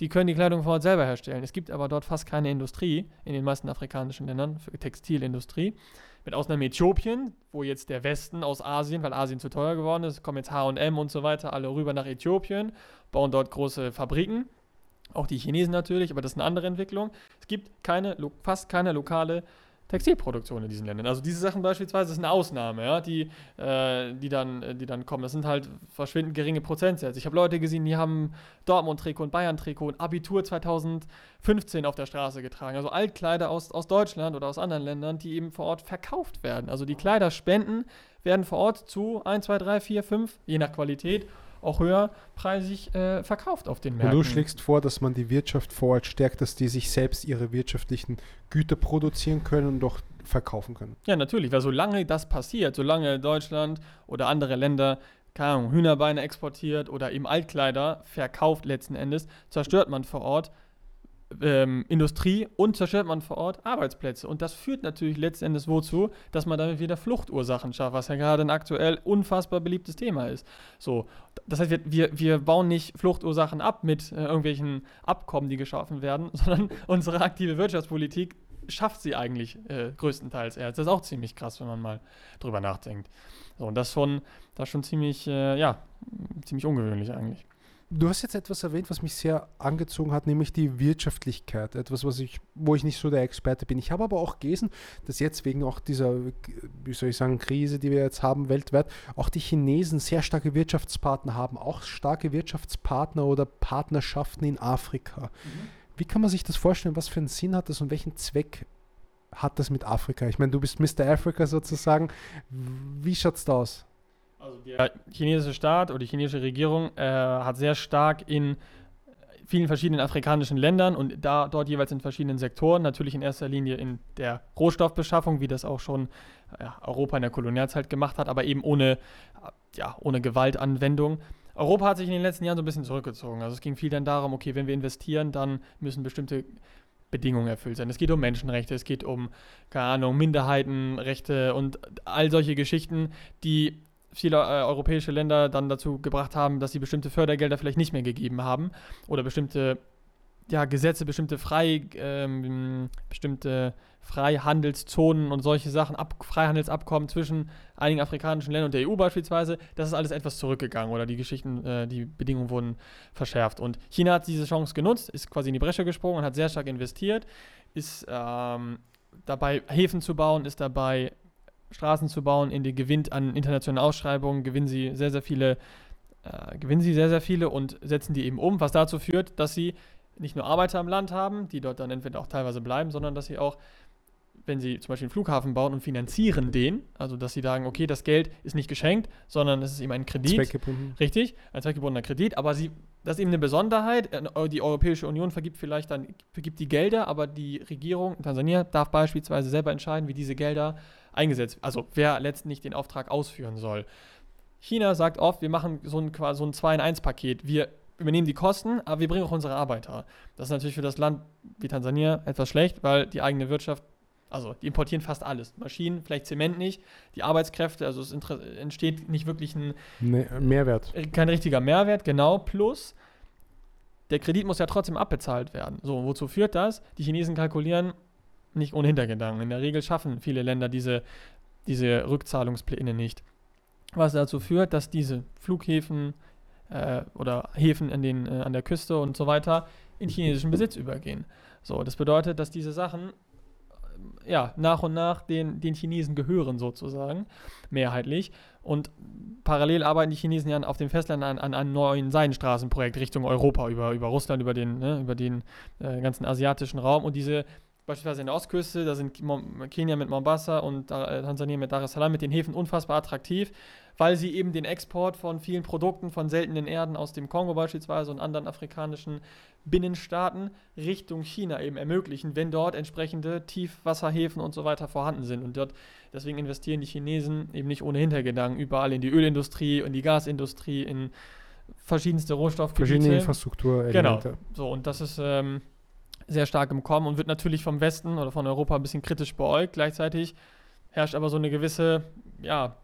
Die können die Kleidung vor Ort selber herstellen. Es gibt aber dort fast keine Industrie in den meisten afrikanischen Ländern für Textilindustrie. Mit Ausnahme Äthiopien, wo jetzt der Westen aus Asien, weil Asien zu teuer geworden ist, kommen jetzt HM und so weiter alle rüber nach Äthiopien, bauen dort große Fabriken. Auch die Chinesen natürlich, aber das ist eine andere Entwicklung. Es gibt keine, fast keine lokale Textilproduktion in diesen Ländern. Also diese Sachen beispielsweise ist eine Ausnahme, ja, die, äh, die, dann, äh, die dann kommen. Das sind halt verschwindend geringe Prozentsätze. Ich habe Leute gesehen, die haben Dortmund-Trikot und Bayern-Trikot und Abitur 2015 auf der Straße getragen. Also Altkleider aus, aus Deutschland oder aus anderen Ländern, die eben vor Ort verkauft werden. Also die Kleiderspenden werden vor Ort zu 1, 2, 3, 4, 5, je nach Qualität, auch höherpreisig äh, verkauft auf den Märkten. Und du schlägst vor, dass man die Wirtschaft vor Ort stärkt, dass die sich selbst ihre wirtschaftlichen Güter produzieren können und doch verkaufen können. Ja, natürlich, weil solange das passiert, solange Deutschland oder andere Länder keine Ahnung, Hühnerbeine exportiert oder eben Altkleider verkauft letzten Endes, zerstört man vor Ort ähm, Industrie und zerstört man vor Ort Arbeitsplätze. Und das führt natürlich letztendlich wozu, dass man damit wieder Fluchtursachen schafft, was ja gerade ein aktuell unfassbar beliebtes Thema ist. So, das heißt, wir, wir, bauen nicht Fluchtursachen ab mit äh, irgendwelchen Abkommen, die geschaffen werden, sondern unsere aktive Wirtschaftspolitik schafft sie eigentlich äh, größtenteils erst. Das ist auch ziemlich krass, wenn man mal drüber nachdenkt. So, und das schon, das schon ziemlich, äh, ja, ziemlich ungewöhnlich eigentlich. Du hast jetzt etwas erwähnt, was mich sehr angezogen hat, nämlich die Wirtschaftlichkeit. Etwas, was ich, wo ich nicht so der Experte bin. Ich habe aber auch gelesen, dass jetzt wegen auch dieser, wie soll ich sagen, Krise, die wir jetzt haben weltweit, auch die Chinesen sehr starke Wirtschaftspartner haben, auch starke Wirtschaftspartner oder Partnerschaften in Afrika. Mhm. Wie kann man sich das vorstellen? Was für einen Sinn hat das und welchen Zweck hat das mit Afrika? Ich meine, du bist Mr. Africa sozusagen. Wie schaut es da aus? Also der chinesische Staat oder die chinesische Regierung äh, hat sehr stark in vielen verschiedenen afrikanischen Ländern und da dort jeweils in verschiedenen Sektoren, natürlich in erster Linie in der Rohstoffbeschaffung, wie das auch schon ja, Europa in der Kolonialzeit gemacht hat, aber eben ohne, ja, ohne Gewaltanwendung. Europa hat sich in den letzten Jahren so ein bisschen zurückgezogen. Also es ging viel dann darum, okay, wenn wir investieren, dann müssen bestimmte Bedingungen erfüllt sein. Es geht um Menschenrechte, es geht um, keine Ahnung, Minderheitenrechte und all solche Geschichten, die viele äh, europäische Länder dann dazu gebracht haben, dass sie bestimmte Fördergelder vielleicht nicht mehr gegeben haben oder bestimmte ja, Gesetze, bestimmte Frei, ähm, bestimmte Freihandelszonen und solche Sachen, Ab Freihandelsabkommen zwischen einigen afrikanischen Ländern und der EU beispielsweise, das ist alles etwas zurückgegangen oder die Geschichten, äh, die Bedingungen wurden verschärft. Und China hat diese Chance genutzt, ist quasi in die Bresche gesprungen und hat sehr stark investiert, ist ähm, dabei Häfen zu bauen, ist dabei Straßen zu bauen, in die gewinnt an internationalen Ausschreibungen, gewinnen sie sehr, sehr viele, äh, gewinnen sie sehr, sehr viele und setzen die eben um, was dazu führt, dass sie nicht nur Arbeiter im Land haben, die dort dann entweder auch teilweise bleiben, sondern dass sie auch wenn sie zum Beispiel einen Flughafen bauen und finanzieren den, also dass sie sagen, okay, das Geld ist nicht geschenkt, sondern es ist eben ein Kredit. Zweckgebunden. Richtig, ein zweckgebundener Kredit, aber sie, das ist eben eine Besonderheit. Äh, die Europäische Union vergibt vielleicht dann, vergibt die Gelder, aber die Regierung in Tansania darf beispielsweise selber entscheiden, wie diese Gelder eingesetzt, also wer letztendlich den Auftrag ausführen soll. China sagt oft, wir machen so ein, so ein 2-in-1-Paket. Wir übernehmen die Kosten, aber wir bringen auch unsere Arbeiter. Das ist natürlich für das Land wie Tansania etwas schlecht, weil die eigene Wirtschaft, also die importieren fast alles. Maschinen, vielleicht Zement nicht, die Arbeitskräfte, also es entsteht nicht wirklich ein nee, Mehrwert. Äh, kein richtiger Mehrwert, genau. Plus, der Kredit muss ja trotzdem abbezahlt werden. So, wozu führt das? Die Chinesen kalkulieren nicht ohne Hintergedanken. In der Regel schaffen viele Länder diese, diese Rückzahlungspläne nicht. Was dazu führt, dass diese Flughäfen, äh, oder Häfen an, den, äh, an der Küste und so weiter in chinesischen Besitz übergehen. So, das bedeutet, dass diese Sachen äh, ja, nach und nach den, den Chinesen gehören sozusagen, mehrheitlich. Und parallel arbeiten die Chinesen ja auf dem Festland an, an einem neuen Seidenstraßenprojekt Richtung Europa, über, über Russland, über den, ne, über den äh, ganzen asiatischen Raum. Und diese beispielsweise in der Ostküste, da sind Kenia mit Mombasa und äh, Tansania mit Dar es Salaam mit den Häfen unfassbar attraktiv weil sie eben den Export von vielen Produkten, von seltenen Erden aus dem Kongo beispielsweise und anderen afrikanischen Binnenstaaten Richtung China eben ermöglichen, wenn dort entsprechende Tiefwasserhäfen und so weiter vorhanden sind. Und dort deswegen investieren die Chinesen eben nicht ohne Hintergedanken überall in die Ölindustrie, in die Gasindustrie, in verschiedenste Rohstoffgebiete. Verschiedene Infrastruktur. Genau. So, und das ist ähm, sehr stark im Kommen und wird natürlich vom Westen oder von Europa ein bisschen kritisch beäugt. Gleichzeitig herrscht aber so eine gewisse, ja,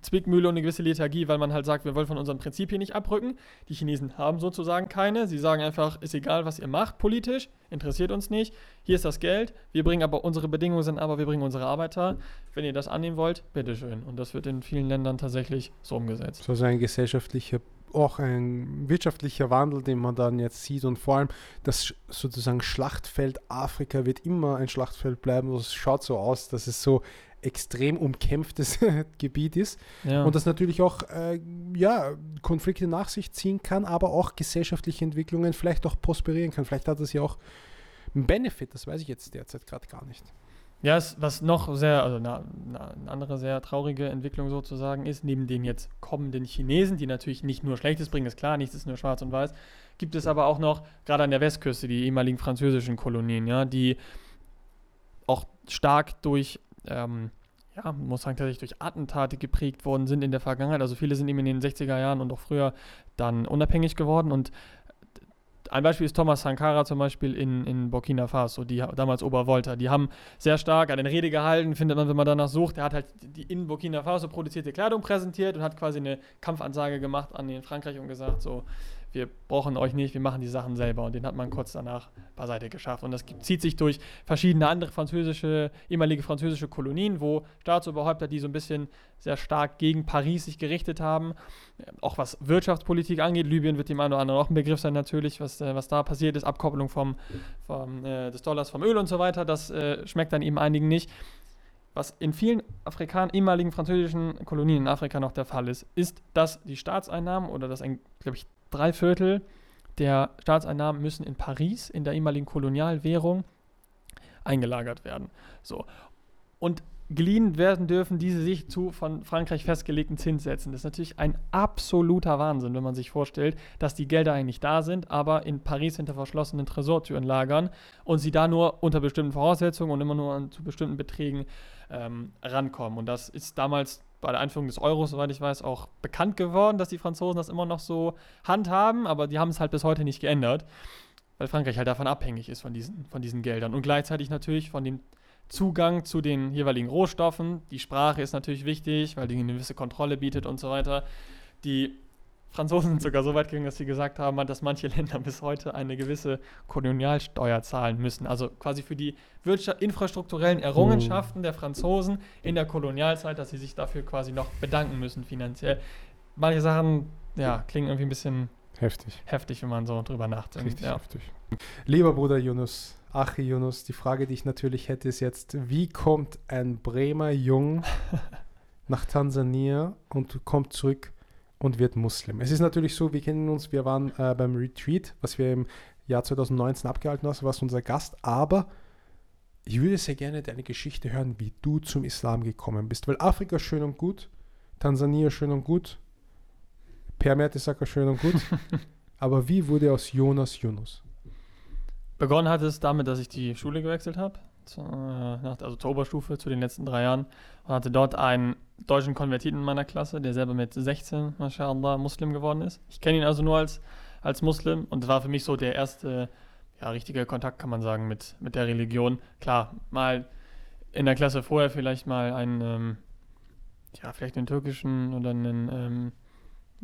Zwickmühle und eine gewisse Lethargie, weil man halt sagt, wir wollen von unserem Prinzip hier nicht abrücken. Die Chinesen haben sozusagen keine. Sie sagen einfach, ist egal, was ihr macht politisch, interessiert uns nicht. Hier ist das Geld. Wir bringen aber, unsere Bedingungen sind aber, wir bringen unsere Arbeiter. Wenn ihr das annehmen wollt, bitteschön. Und das wird in vielen Ländern tatsächlich so umgesetzt. So ein gesellschaftlicher auch ein wirtschaftlicher Wandel, den man dann jetzt sieht und vor allem das sozusagen Schlachtfeld Afrika wird immer ein Schlachtfeld bleiben. Es schaut so aus, dass es so extrem umkämpftes Gebiet ist ja. und das natürlich auch äh, ja, Konflikte nach sich ziehen kann, aber auch gesellschaftliche Entwicklungen vielleicht auch prosperieren kann. Vielleicht hat das ja auch einen Benefit, das weiß ich jetzt derzeit gerade gar nicht. Ja, es, was noch sehr, also eine, eine, andere sehr traurige Entwicklung sozusagen ist, neben den jetzt kommenden Chinesen, die natürlich nicht nur Schlechtes bringen, ist klar, nichts ist nur schwarz und weiß, gibt es aber auch noch, gerade an der Westküste, die ehemaligen französischen Kolonien, ja, die auch stark durch ähm, ja, man muss sagen, tatsächlich durch Attentate geprägt worden sind in der Vergangenheit. Also viele sind eben in den 60er Jahren und auch früher dann unabhängig geworden. Und ein Beispiel ist Thomas Sankara zum Beispiel in, in Burkina Faso, die damals Obervolta. Die haben sehr stark eine Rede gehalten, findet man, wenn man danach sucht. Er hat halt die in Burkina Faso produzierte Kleidung präsentiert und hat quasi eine Kampfansage gemacht an den Frankreich und gesagt, so, wir brauchen euch nicht, wir machen die Sachen selber. Und den hat man kurz danach beiseite geschafft. Und das zieht sich durch verschiedene andere französische, ehemalige französische Kolonien, wo Staatsoberhäupter, die so ein bisschen sehr stark gegen Paris sich gerichtet haben, auch was Wirtschaftspolitik angeht. Libyen wird dem einen oder anderen auch ein Begriff sein, natürlich, was, äh, was da passiert ist, Abkopplung vom, vom äh, des Dollars vom Öl und so weiter. Das äh, schmeckt dann eben einigen nicht. Was in vielen Afrikan ehemaligen französischen Kolonien in Afrika noch der Fall ist, ist, dass die Staatseinnahmen oder dass ein, glaube ich, drei Viertel der Staatseinnahmen müssen in Paris, in der ehemaligen Kolonialwährung, eingelagert werden. So. Und geliehen werden dürfen diese sich zu von Frankreich festgelegten Zinssätzen. Das ist natürlich ein absoluter Wahnsinn, wenn man sich vorstellt, dass die Gelder eigentlich da sind, aber in Paris hinter verschlossenen Tresortüren lagern und sie da nur unter bestimmten Voraussetzungen und immer nur an, zu bestimmten Beträgen ähm, rankommen. Und das ist damals bei der Einführung des Euros, soweit ich weiß, auch bekannt geworden, dass die Franzosen das immer noch so handhaben, aber die haben es halt bis heute nicht geändert, weil Frankreich halt davon abhängig ist, von diesen, von diesen Geldern. Und gleichzeitig natürlich von dem Zugang zu den jeweiligen Rohstoffen. Die Sprache ist natürlich wichtig, weil die eine gewisse Kontrolle bietet und so weiter. Die Franzosen sind sogar so weit gegangen, dass sie gesagt haben, dass manche Länder bis heute eine gewisse Kolonialsteuer zahlen müssen. Also quasi für die Wirtschaft, infrastrukturellen Errungenschaften der Franzosen in der Kolonialzeit, dass sie sich dafür quasi noch bedanken müssen finanziell. Manche Sachen, ja, klingen irgendwie ein bisschen heftig, heftig wenn man so drüber nachdenkt. Richtig ja. heftig. Lieber Bruder Yunus, Achi Yunus, die Frage, die ich natürlich hätte, ist jetzt, wie kommt ein Bremer Jung nach Tansania und kommt zurück und wird Muslim. Es ist natürlich so, wir kennen uns, wir waren äh, beim Retreat, was wir im Jahr 2019 abgehalten haben, warst unser Gast, aber ich würde sehr gerne deine Geschichte hören, wie du zum Islam gekommen bist, weil Afrika schön und gut, Tansania schön und gut, Permertesacker schön und gut, aber wie wurde aus Jonas Yunus? Begonnen hat es damit, dass ich die Schule gewechselt habe. Zu, nach, also zur Oberstufe, zu den letzten drei Jahren. Und hatte dort einen deutschen Konvertiten in meiner Klasse, der selber mit 16, mashallah, Muslim geworden ist. Ich kenne ihn also nur als, als Muslim und das war für mich so der erste ja, richtige Kontakt, kann man sagen, mit, mit der Religion. Klar, mal in der Klasse vorher vielleicht mal einen, ähm, ja, vielleicht einen türkischen oder einen, ähm,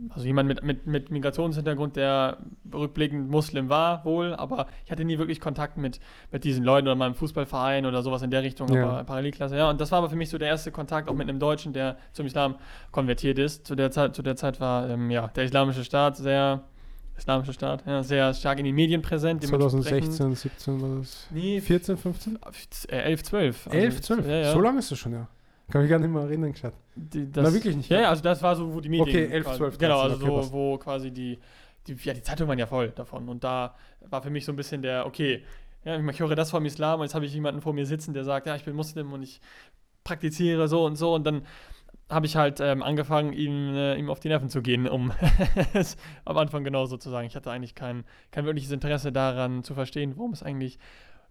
also jemand mit, mit, mit Migrationshintergrund, der rückblickend Muslim war, wohl, aber ich hatte nie wirklich Kontakt mit, mit diesen Leuten oder meinem Fußballverein oder sowas in der Richtung, Ja. aber Parallelklasse, ja. Und das war aber für mich so der erste Kontakt auch mit einem Deutschen, der zum Islam konvertiert ist. Zu der Zeit, zu der Zeit war ähm, ja, der Islamische Staat sehr, Islamische Staat, ja, sehr stark in den Medien präsent. dementsprechend- 2016, 17 war das. Nee, 14, 15? äh, 11, 12. Also, 11, 12? Ja, ja. So lange ist das schon, ja. Kann mich gar nicht mehr erinnern, gescheit. Die, das, Na, wirklich nicht. Ja, ja, also das war so, wo die Medien. Okay, 11, quasi- 12, Genau, 13, also okay, so, passt. wo quasi die, die, ja, die Zeitungen waren ja voll davon. Und da war für mich so ein bisschen der, okay, ja, ich höre das vom Islam und jetzt habe ich jemanden vor mir sitzen, der sagt, ja, ich bin Muslim und ich praktiziere so und so. Und dann habe ich halt ähm, angefangen, ihm, äh, ihm auf die Nerven zu gehen, um es am Anfang genauso zu sagen. Ich hatte eigentlich kein, kein wirkliches Interesse daran zu verstehen, worum es eigentlich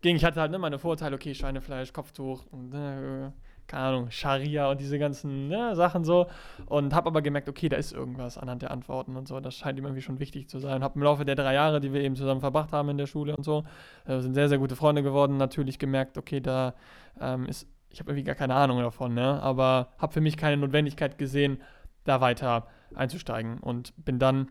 ging. Ich hatte halt ne, meine Vorurteile, okay, Schweinefleisch, Kopftuch und äh, keine Ahnung, Scharia und diese ganzen ne, Sachen so. Und habe aber gemerkt, okay, da ist irgendwas anhand der Antworten und so. Das scheint ihm irgendwie schon wichtig zu sein. Habe im Laufe der drei Jahre, die wir eben zusammen verbracht haben in der Schule und so, äh, sind sehr, sehr gute Freunde geworden. Natürlich gemerkt, okay, da ähm, ist, ich habe irgendwie gar keine Ahnung davon, ne? aber habe für mich keine Notwendigkeit gesehen, da weiter einzusteigen und bin dann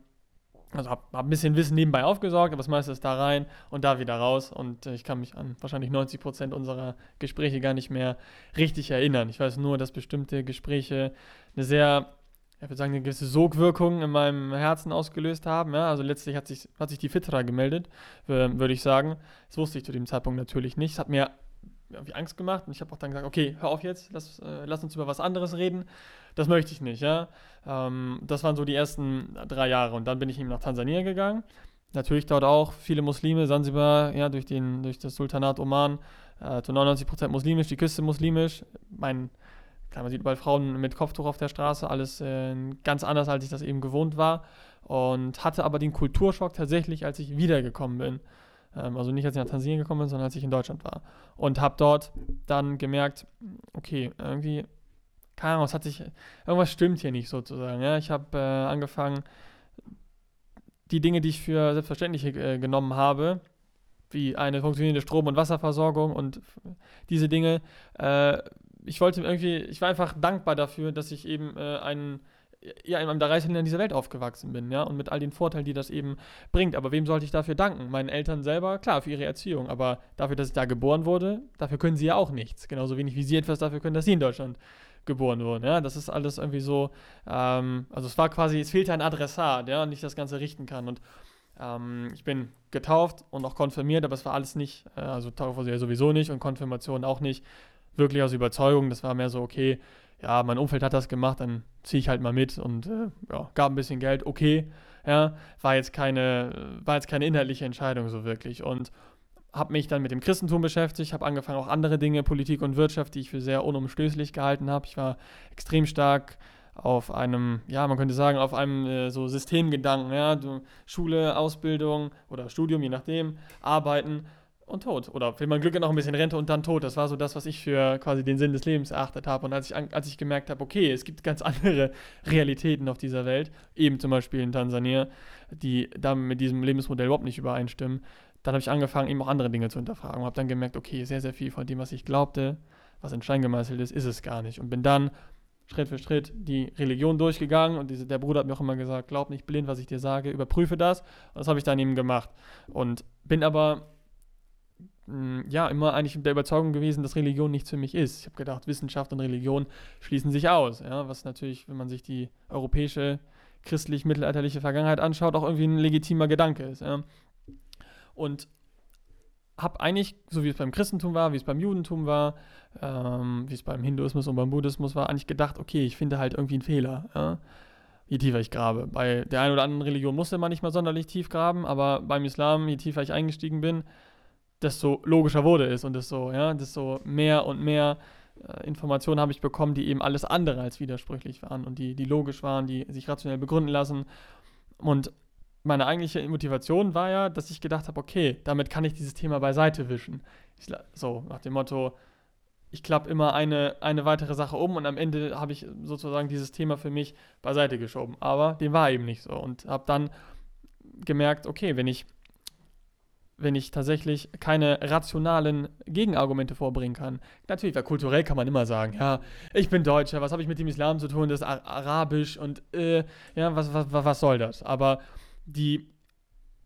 also habe hab ein bisschen Wissen nebenbei aufgesorgt, aber das meiste ist da rein und da wieder raus. Und äh, ich kann mich an wahrscheinlich 90 Prozent unserer Gespräche gar nicht mehr richtig erinnern. Ich weiß nur, dass bestimmte Gespräche eine sehr, ich würde sagen, eine gewisse Sogwirkung in meinem Herzen ausgelöst haben. Ja? Also letztlich hat sich, hat sich die Fitra gemeldet, äh, würde ich sagen. Das wusste ich zu dem Zeitpunkt natürlich nicht. Es hat mir irgendwie Angst gemacht und ich habe auch dann gesagt, okay, hör auf jetzt, lass, äh, lass uns über was anderes reden. Das möchte ich nicht, ja. Ähm, das waren so die ersten drei Jahre und dann bin ich eben nach Tansania gegangen. Natürlich dort auch viele Muslime, Sansibar, ja, durch, den, durch das Sultanat Oman, äh, zu 99% muslimisch, die Küste muslimisch. Mein, klar, man sieht überall Frauen mit Kopftuch auf der Straße, alles äh, ganz anders, als ich das eben gewohnt war. Und hatte aber den Kulturschock tatsächlich, als ich wiedergekommen bin. Ähm, also nicht, als ich nach Tansania gekommen bin, sondern als ich in Deutschland war. Und habe dort dann gemerkt, okay, irgendwie, keine Ahnung, es hat sich, irgendwas stimmt hier nicht sozusagen. Ja? Ich habe äh, angefangen, die Dinge, die ich für selbstverständlich äh, genommen habe, wie eine funktionierende Strom- und Wasserversorgung und diese Dinge, äh, ich wollte irgendwie, ich war einfach dankbar dafür, dass ich eben äh, einen ja, in einem der reichsten Länder dieser Welt aufgewachsen bin, ja, und mit all den Vorteilen, die das eben bringt. Aber wem sollte ich dafür danken? Meinen Eltern selber, klar, für ihre Erziehung, aber dafür, dass ich da geboren wurde, dafür können sie ja auch nichts. Genauso wenig wie sie etwas dafür können, dass sie in Deutschland geboren wurden, ja. Das ist alles irgendwie so, ähm, also es war quasi, es fehlte ein Adressat, ja, und ich das Ganze richten kann. Und ähm, ich bin getauft und auch konfirmiert, aber es war alles nicht, äh, also Taufe ja sowieso nicht und Konfirmation auch nicht wirklich aus Überzeugung. Das war mehr so, okay, ja, mein Umfeld hat das gemacht, dann ziehe ich halt mal mit und äh, ja, gab ein bisschen Geld, okay, ja, war jetzt keine, war jetzt keine inhaltliche Entscheidung so wirklich und habe mich dann mit dem Christentum beschäftigt, habe angefangen auch andere Dinge, Politik und Wirtschaft, die ich für sehr unumstößlich gehalten habe. Ich war extrem stark auf einem, ja, man könnte sagen, auf einem äh, so Systemgedanken, ja, Schule, Ausbildung oder Studium, je nachdem, Arbeiten und Tod. Oder wenn man Glück noch ein bisschen Rente und dann Tod. Das war so das, was ich für quasi den Sinn des Lebens erachtet habe. Und als ich, als ich gemerkt habe, okay, es gibt ganz andere Realitäten auf dieser Welt, eben zum Beispiel in Tansania, die da mit diesem Lebensmodell überhaupt nicht übereinstimmen, dann habe ich angefangen, eben auch andere Dinge zu hinterfragen. Und habe dann gemerkt, okay, sehr, sehr viel von dem, was ich glaubte, was in Stein gemeißelt ist, ist es gar nicht. Und bin dann Schritt für Schritt die Religion durchgegangen und diese, der Bruder hat mir auch immer gesagt, glaub nicht blind, was ich dir sage, überprüfe das. Und das habe ich dann eben gemacht. Und bin aber ja immer eigentlich der Überzeugung gewesen, dass Religion nichts für mich ist. Ich habe gedacht, Wissenschaft und Religion schließen sich aus. Ja? Was natürlich, wenn man sich die europäische christlich-mittelalterliche Vergangenheit anschaut, auch irgendwie ein legitimer Gedanke ist. Ja? Und habe eigentlich, so wie es beim Christentum war, wie es beim Judentum war, ähm, wie es beim Hinduismus und beim Buddhismus war, eigentlich gedacht, okay, ich finde halt irgendwie einen Fehler, ja? je tiefer ich grabe. Bei der einen oder anderen Religion musste man nicht mal sonderlich tief graben, aber beim Islam, je tiefer ich eingestiegen bin, desto logischer wurde es und desto, ja, desto mehr und mehr äh, Informationen habe ich bekommen, die eben alles andere als widersprüchlich waren und die, die logisch waren, die sich rationell begründen lassen. Und meine eigentliche Motivation war ja, dass ich gedacht habe, okay, damit kann ich dieses Thema beiseite wischen. Ich, so, nach dem Motto, ich klappe immer eine, eine weitere Sache um und am Ende habe ich sozusagen dieses Thema für mich beiseite geschoben. Aber dem war eben nicht so und habe dann gemerkt, okay, wenn ich, wenn ich tatsächlich keine rationalen Gegenargumente vorbringen kann, natürlich, weil kulturell kann man immer sagen, ja, ich bin Deutscher, was habe ich mit dem Islam zu tun, das ist Arabisch und äh, ja, was, was, was soll das? Aber die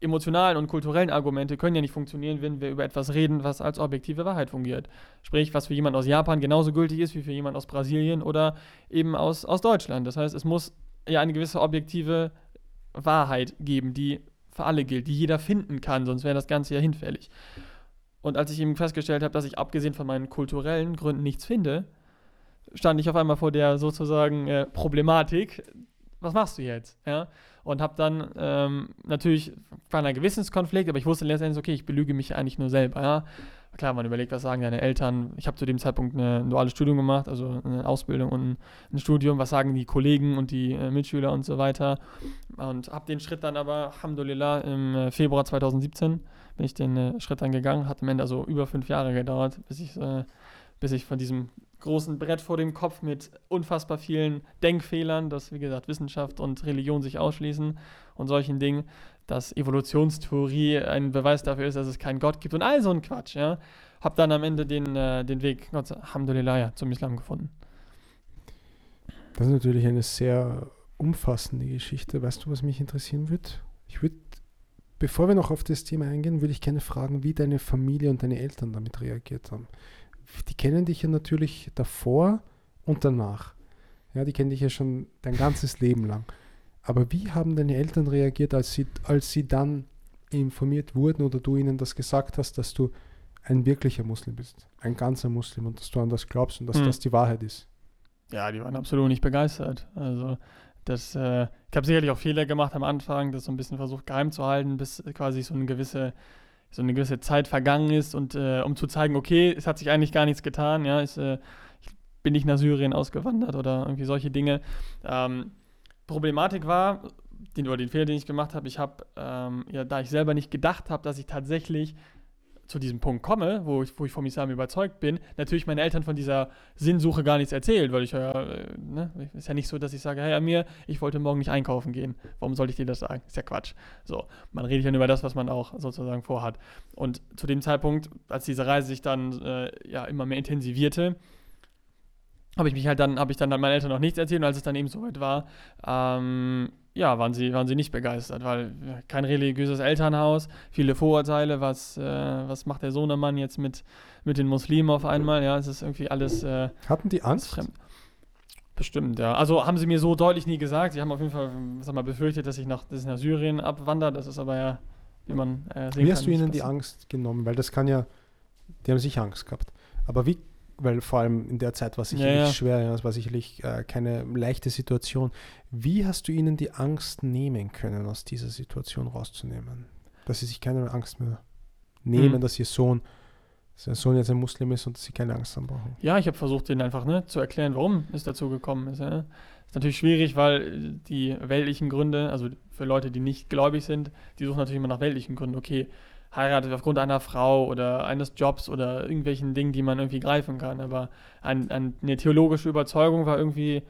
emotionalen und kulturellen Argumente können ja nicht funktionieren, wenn wir über etwas reden, was als objektive Wahrheit fungiert. Sprich, was für jemand aus Japan genauso gültig ist wie für jemand aus Brasilien oder eben aus, aus Deutschland. Das heißt, es muss ja eine gewisse objektive Wahrheit geben, die für alle gilt, die jeder finden kann, sonst wäre das Ganze ja hinfällig. Und als ich eben festgestellt habe, dass ich abgesehen von meinen kulturellen Gründen nichts finde, stand ich auf einmal vor der sozusagen äh, Problematik, was machst du jetzt? Ja? Und habe dann ähm, natürlich, war ein Gewissenskonflikt, aber ich wusste letztendlich, okay, ich belüge mich eigentlich nur selber. Ja? Klar, man überlegt, was sagen deine Eltern. Ich habe zu dem Zeitpunkt eine, ein duales Studium gemacht, also eine Ausbildung und ein Studium. Was sagen die Kollegen und die äh, Mitschüler und so weiter. Und habe den Schritt dann aber, Alhamdulillah, im äh, Februar 2017 bin ich den äh, Schritt dann gegangen. Hat am Ende also über fünf Jahre gedauert, bis ich, äh, bis ich von diesem großen Brett vor dem Kopf mit unfassbar vielen Denkfehlern, dass, wie gesagt, Wissenschaft und Religion sich ausschließen und solchen Dingen, dass Evolutionstheorie ein Beweis dafür ist, dass es keinen Gott gibt und all so ein Quatsch, ja. Hab dann am Ende den, äh, den Weg, Gott, Alhamdulillah, ja, zum Islam gefunden. Das ist natürlich eine sehr umfassende Geschichte. Weißt du, was mich interessieren wird? Ich würde, bevor wir noch auf das Thema eingehen, würde ich gerne fragen, wie deine Familie und deine Eltern damit reagiert haben die kennen dich ja natürlich davor und danach. Ja, die kennen dich ja schon dein ganzes Leben lang. Aber wie haben deine Eltern reagiert, als sie, als sie dann informiert wurden oder du ihnen das gesagt hast, dass du ein wirklicher Muslim bist, ein ganzer Muslim und dass du an das glaubst und dass hm. das die Wahrheit ist? Ja, die waren absolut nicht begeistert. Also das, äh, ich habe sicherlich auch Fehler gemacht am Anfang, das so ein bisschen versucht geheim zu halten, bis quasi so eine gewisse so eine gewisse Zeit vergangen ist und äh, um zu zeigen, okay, es hat sich eigentlich gar nichts getan, ja, ich, äh, ich bin nicht nach Syrien ausgewandert oder irgendwie solche Dinge. Ähm, Problematik war, den, oder den Fehler, den ich gemacht habe, ich habe, ähm, ja, da ich selber nicht gedacht habe, dass ich tatsächlich zu diesem Punkt komme, wo ich, wo ich vom Islam überzeugt bin, natürlich meine Eltern von dieser Sinnsuche gar nichts erzählt, weil ich ja, äh, ne, ist ja nicht so, dass ich sage, hey Amir, ich wollte morgen nicht einkaufen gehen. Warum soll ich dir das sagen? Ist ja Quatsch. So, man redet ja nur über das, was man auch sozusagen vorhat. Und zu dem Zeitpunkt, als diese Reise sich dann äh, ja immer mehr intensivierte, habe ich mich halt dann, habe ich dann meinen Eltern noch nichts erzählt und als es dann eben soweit war, ähm, ja, waren sie, waren sie nicht begeistert, weil kein religiöses Elternhaus, viele Vorurteile, was, äh, was macht der Sohnemann jetzt mit, mit den Muslimen auf einmal, ja, es ist irgendwie alles äh, Hatten die Angst? Bestimmt, ja. Also haben sie mir so deutlich nie gesagt. Sie haben auf jeden Fall, sag mal, befürchtet, dass ich nach, dass ich nach Syrien abwandere. Das ist aber ja, wie man äh, sehen Wie hast du ihnen die Angst genommen? Weil das kann ja, die haben sicher Angst gehabt. Aber wie weil vor allem in der Zeit war es sicherlich ja, ja. schwer, ja, es war sicherlich äh, keine leichte Situation. Wie hast du ihnen die Angst nehmen können, aus dieser Situation rauszunehmen? Dass sie sich keine Angst mehr nehmen, mhm. dass ihr Sohn, dass ihr Sohn jetzt ein Muslim ist und dass sie keine Angst haben brauchen. Ja, ich habe versucht, ihnen einfach ne, zu erklären, warum es dazu gekommen ist. Ja. Ist natürlich schwierig, weil die weltlichen Gründe, also für Leute, die nicht gläubig sind, die suchen natürlich immer nach weltlichen Gründen. Okay, heiratet aufgrund einer Frau oder eines Jobs oder irgendwelchen Dingen, die man irgendwie greifen kann. Aber ein, ein, eine theologische Überzeugung war irgendwie,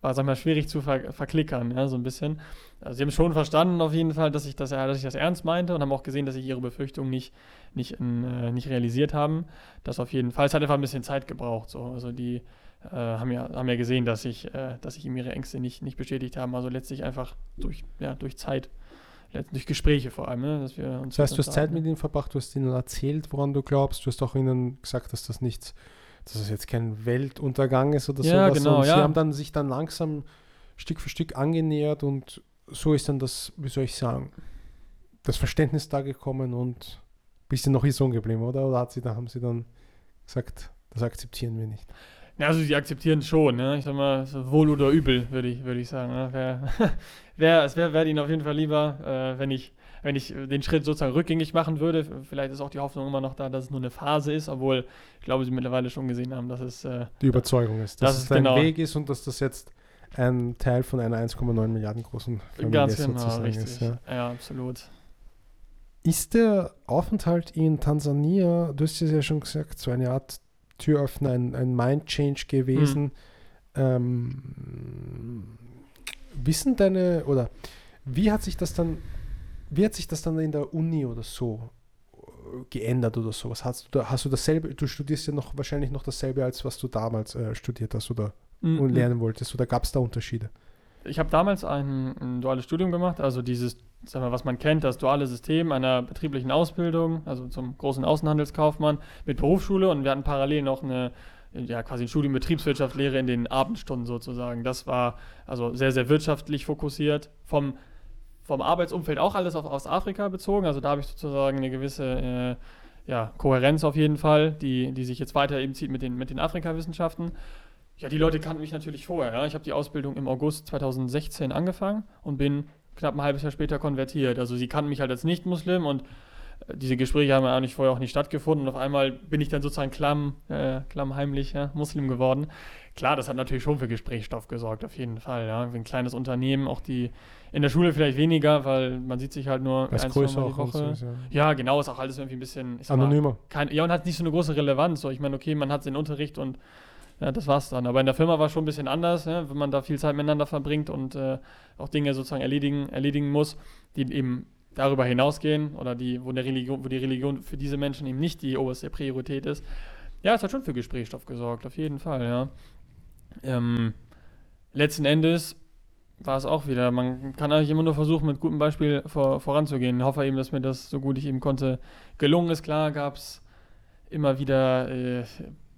war sag mal, schwierig zu ver verklickern, ja, so ein bisschen. Also sie haben schon verstanden auf jeden Fall, dass ich das, dass ich das ernst meinte und haben auch gesehen, dass ich ihre Befürchtungen nicht, nicht, äh, nicht realisiert haben. Das auf jeden Fall. Es hat einfach ein bisschen Zeit gebraucht. So. Also die äh, haben, ja, haben ja gesehen, dass ich, äh, dass ich ihm ihre Ängste nicht, nicht bestätigt haben. Also letztlich einfach durch, ja, durch Zeit durch Gespräche vor allem. Ne, dass wir uns das heißt, du hast Zeit mit ihnen verbracht, du hast ihnen erzählt, woran du glaubst, du hast auch ihnen gesagt, dass das nichts, dass das jetzt kein Weltuntergang ist oder ja, sowas. Genau, und ja. sie haben dann sich dann langsam Stück für Stück angenähert und so ist dann das, wie soll ich sagen, das Verständnis da gekommen und bist du noch hier so geblieben, oder? Oder hat sie, da haben sie dann gesagt, das akzeptieren wir nicht? Ja, also sie akzeptieren schon, ne? Ich sag mal, wohl oder übel, würde ich, würd ich sagen. Ne? Wär, wär, es wäre wär ihnen auf jeden Fall lieber, äh, wenn ich wenn ich den Schritt sozusagen rückgängig machen würde. Vielleicht ist auch die Hoffnung immer noch da, dass es nur eine Phase ist, obwohl ich glaube, sie mittlerweile schon gesehen haben, dass es äh, die Überzeugung ist, dass, dass es dein genau, Weg ist und dass das jetzt ein Teil von einer 1,9 Milliarden großen Familie Ganz genau, richtig. ist. Ja. ja, absolut. Ist der Aufenthalt in Tansania, du hast es ja schon gesagt, so eine Art Türöffner, ein, ein Mind-Change gewesen? Mhm. Ähm, wissen deine, oder wie hat sich das dann, wie hat sich das dann in der Uni oder so äh, geändert oder sowas? Hast du, da, hast du dasselbe, du studierst ja noch wahrscheinlich noch dasselbe, als was du damals äh, studiert hast oder mhm. lernen wolltest, oder gab es da Unterschiede? Ich habe damals ein, ein duales Studium gemacht, also dieses sagen wir, was man kennt, das duale System einer betrieblichen Ausbildung, also zum großen Außenhandelskaufmann mit Berufsschule und wir hatten parallel noch eine ja, quasi ein Studium Betriebswirtschaftslehre in den Abendstunden sozusagen. Das war also sehr, sehr wirtschaftlich fokussiert. Vom, vom Arbeitsumfeld auch alles auf Ostafrika bezogen. Also da habe ich sozusagen eine gewisse äh, ja, Kohärenz auf jeden Fall, die, die sich jetzt weiter eben zieht mit den, mit den Afrikawissenschaften. Ja, die Leute kannten mich natürlich vorher. Ja. Ich habe die Ausbildung im August 2016 angefangen und bin knapp ein halbes Jahr später konvertiert. Also sie kannten mich halt als Nicht-Muslim und äh, diese Gespräche haben ja eigentlich vorher auch nicht stattgefunden. Und auf einmal bin ich dann sozusagen klamm, äh, klammheimlich ja, Muslim geworden. Klar, das hat natürlich schon für Gesprächsstoff gesorgt, auf jeden Fall. Ja. Ein kleines Unternehmen, auch die in der Schule vielleicht weniger, weil man sieht sich halt nur das ein, größer die Woche. So, ja. ja. genau, ist auch alles irgendwie ein bisschen anonymer. Kein, ja, und hat nicht so eine große Relevanz. So, ich meine, okay, man hat den Unterricht und ja, das war's dann. Aber in der Firma war es schon ein bisschen anders, ja, wenn man da viel Zeit miteinander verbringt und äh, auch Dinge sozusagen erledigen, erledigen muss, die eben darüber hinausgehen oder die, wo, Religion, wo die Religion für diese Menschen eben nicht die oberste Priorität ist. Ja, es hat schon für Gesprächsstoff gesorgt, auf jeden Fall, ja. Ähm, letzten Endes war es auch wieder, man kann eigentlich immer nur versuchen, mit gutem Beispiel vor, voranzugehen. Ich hoffe eben, dass mir das so gut ich eben konnte gelungen ist. Klar gab es immer wieder äh,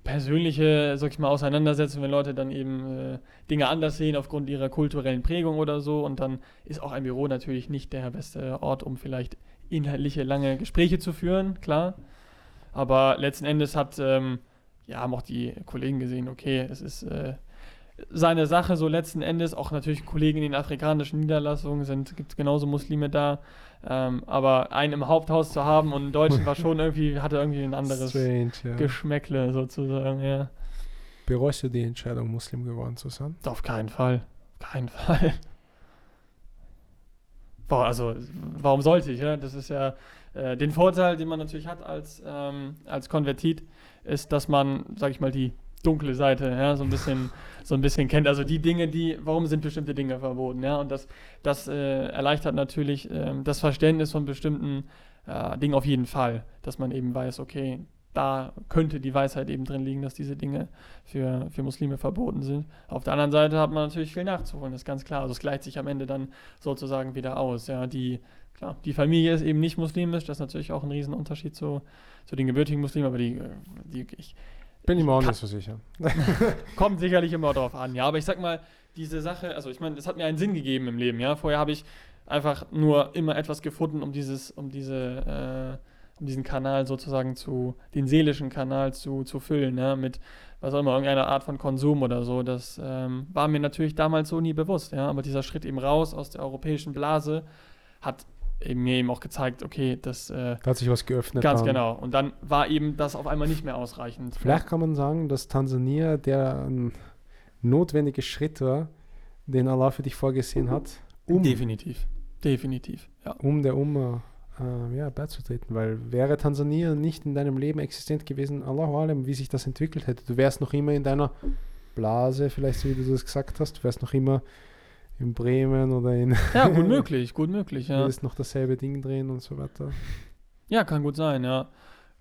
persönliche, sag ich mal, Auseinandersetzungen, wenn Leute dann eben äh, Dinge anders sehen aufgrund ihrer kulturellen Prägung oder so. Und dann ist auch ein Büro natürlich nicht der beste Ort, um vielleicht inhaltliche lange Gespräche zu führen, klar. Aber letzten Endes hat, ähm, ja, haben auch die Kollegen gesehen, okay, es ist äh, seine Sache so letzten Endes. Auch natürlich Kollegen in den afrikanischen Niederlassungen sind, gibt es genauso Muslime da. Ähm, aber einen im Haupthaus zu haben und einen Deutschen war schon irgendwie, hatte irgendwie ein anderes Strange, ja. Geschmäckle sozusagen, ja. Bereust du die Entscheidung, Muslim geworden zu sein? Auf keinen Fall. Keinen Fall. Boah, also, warum sollte ich? Ja? Das ist ja äh, den Vorteil, den man natürlich hat als, ähm, als Konvertit, ist, dass man, sag ich mal, die dunkle Seite, ja, so ein bisschen, so ein bisschen kennt. Also die Dinge, die, warum sind bestimmte Dinge verboten, ja, und das, das äh, erleichtert natürlich äh, das Verständnis von bestimmten äh, Dingen auf jeden Fall, dass man eben weiß, okay, da könnte die Weisheit eben drin liegen, dass diese Dinge für, für Muslime verboten sind. Auf der anderen Seite hat man natürlich viel nachzuholen, das ist ganz klar. Also es gleicht sich am Ende dann sozusagen wieder aus. Ja, die, klar, die Familie ist eben nicht muslimisch, das ist natürlich auch ein Riesenunterschied zu, zu den gebürtigen Muslimen, aber die, äh, die ich, bin ich mir auch nicht so sicher. Kommt sicherlich immer darauf an, ja. Aber ich sag mal, diese Sache, also ich meine, das hat mir einen Sinn gegeben im Leben, ja. Vorher habe ich einfach nur immer etwas gefunden, um dieses, um diese, äh, um diesen Kanal sozusagen zu, den seelischen Kanal zu, zu füllen, ja, mit was auch immer, irgendeiner Art von Konsum oder so. Das ähm, war mir natürlich damals so nie bewusst, ja. Aber dieser Schritt eben raus aus der europäischen Blase hat mir eben auch gezeigt, okay, das äh, da hat sich was geöffnet. Ganz haben. genau. Und dann war eben das auf einmal nicht mehr ausreichend. Vielleicht kann man sagen, dass Tansania der ähm, notwendige Schritt war, den Allah für dich vorgesehen hat. Um, Definitiv. Definitiv. Ja. Um der Umma äh, ja, beizutreten. Weil wäre Tansania nicht in deinem Leben existent gewesen, Allahu Alam, wie sich das entwickelt hätte. Du wärst noch immer in deiner Blase, vielleicht so wie du das gesagt hast, du wärst noch immer in Bremen oder in. Ja, gut möglich, gut möglich, ja. Ist noch dasselbe Ding drehen und so weiter. Ja, kann gut sein, ja.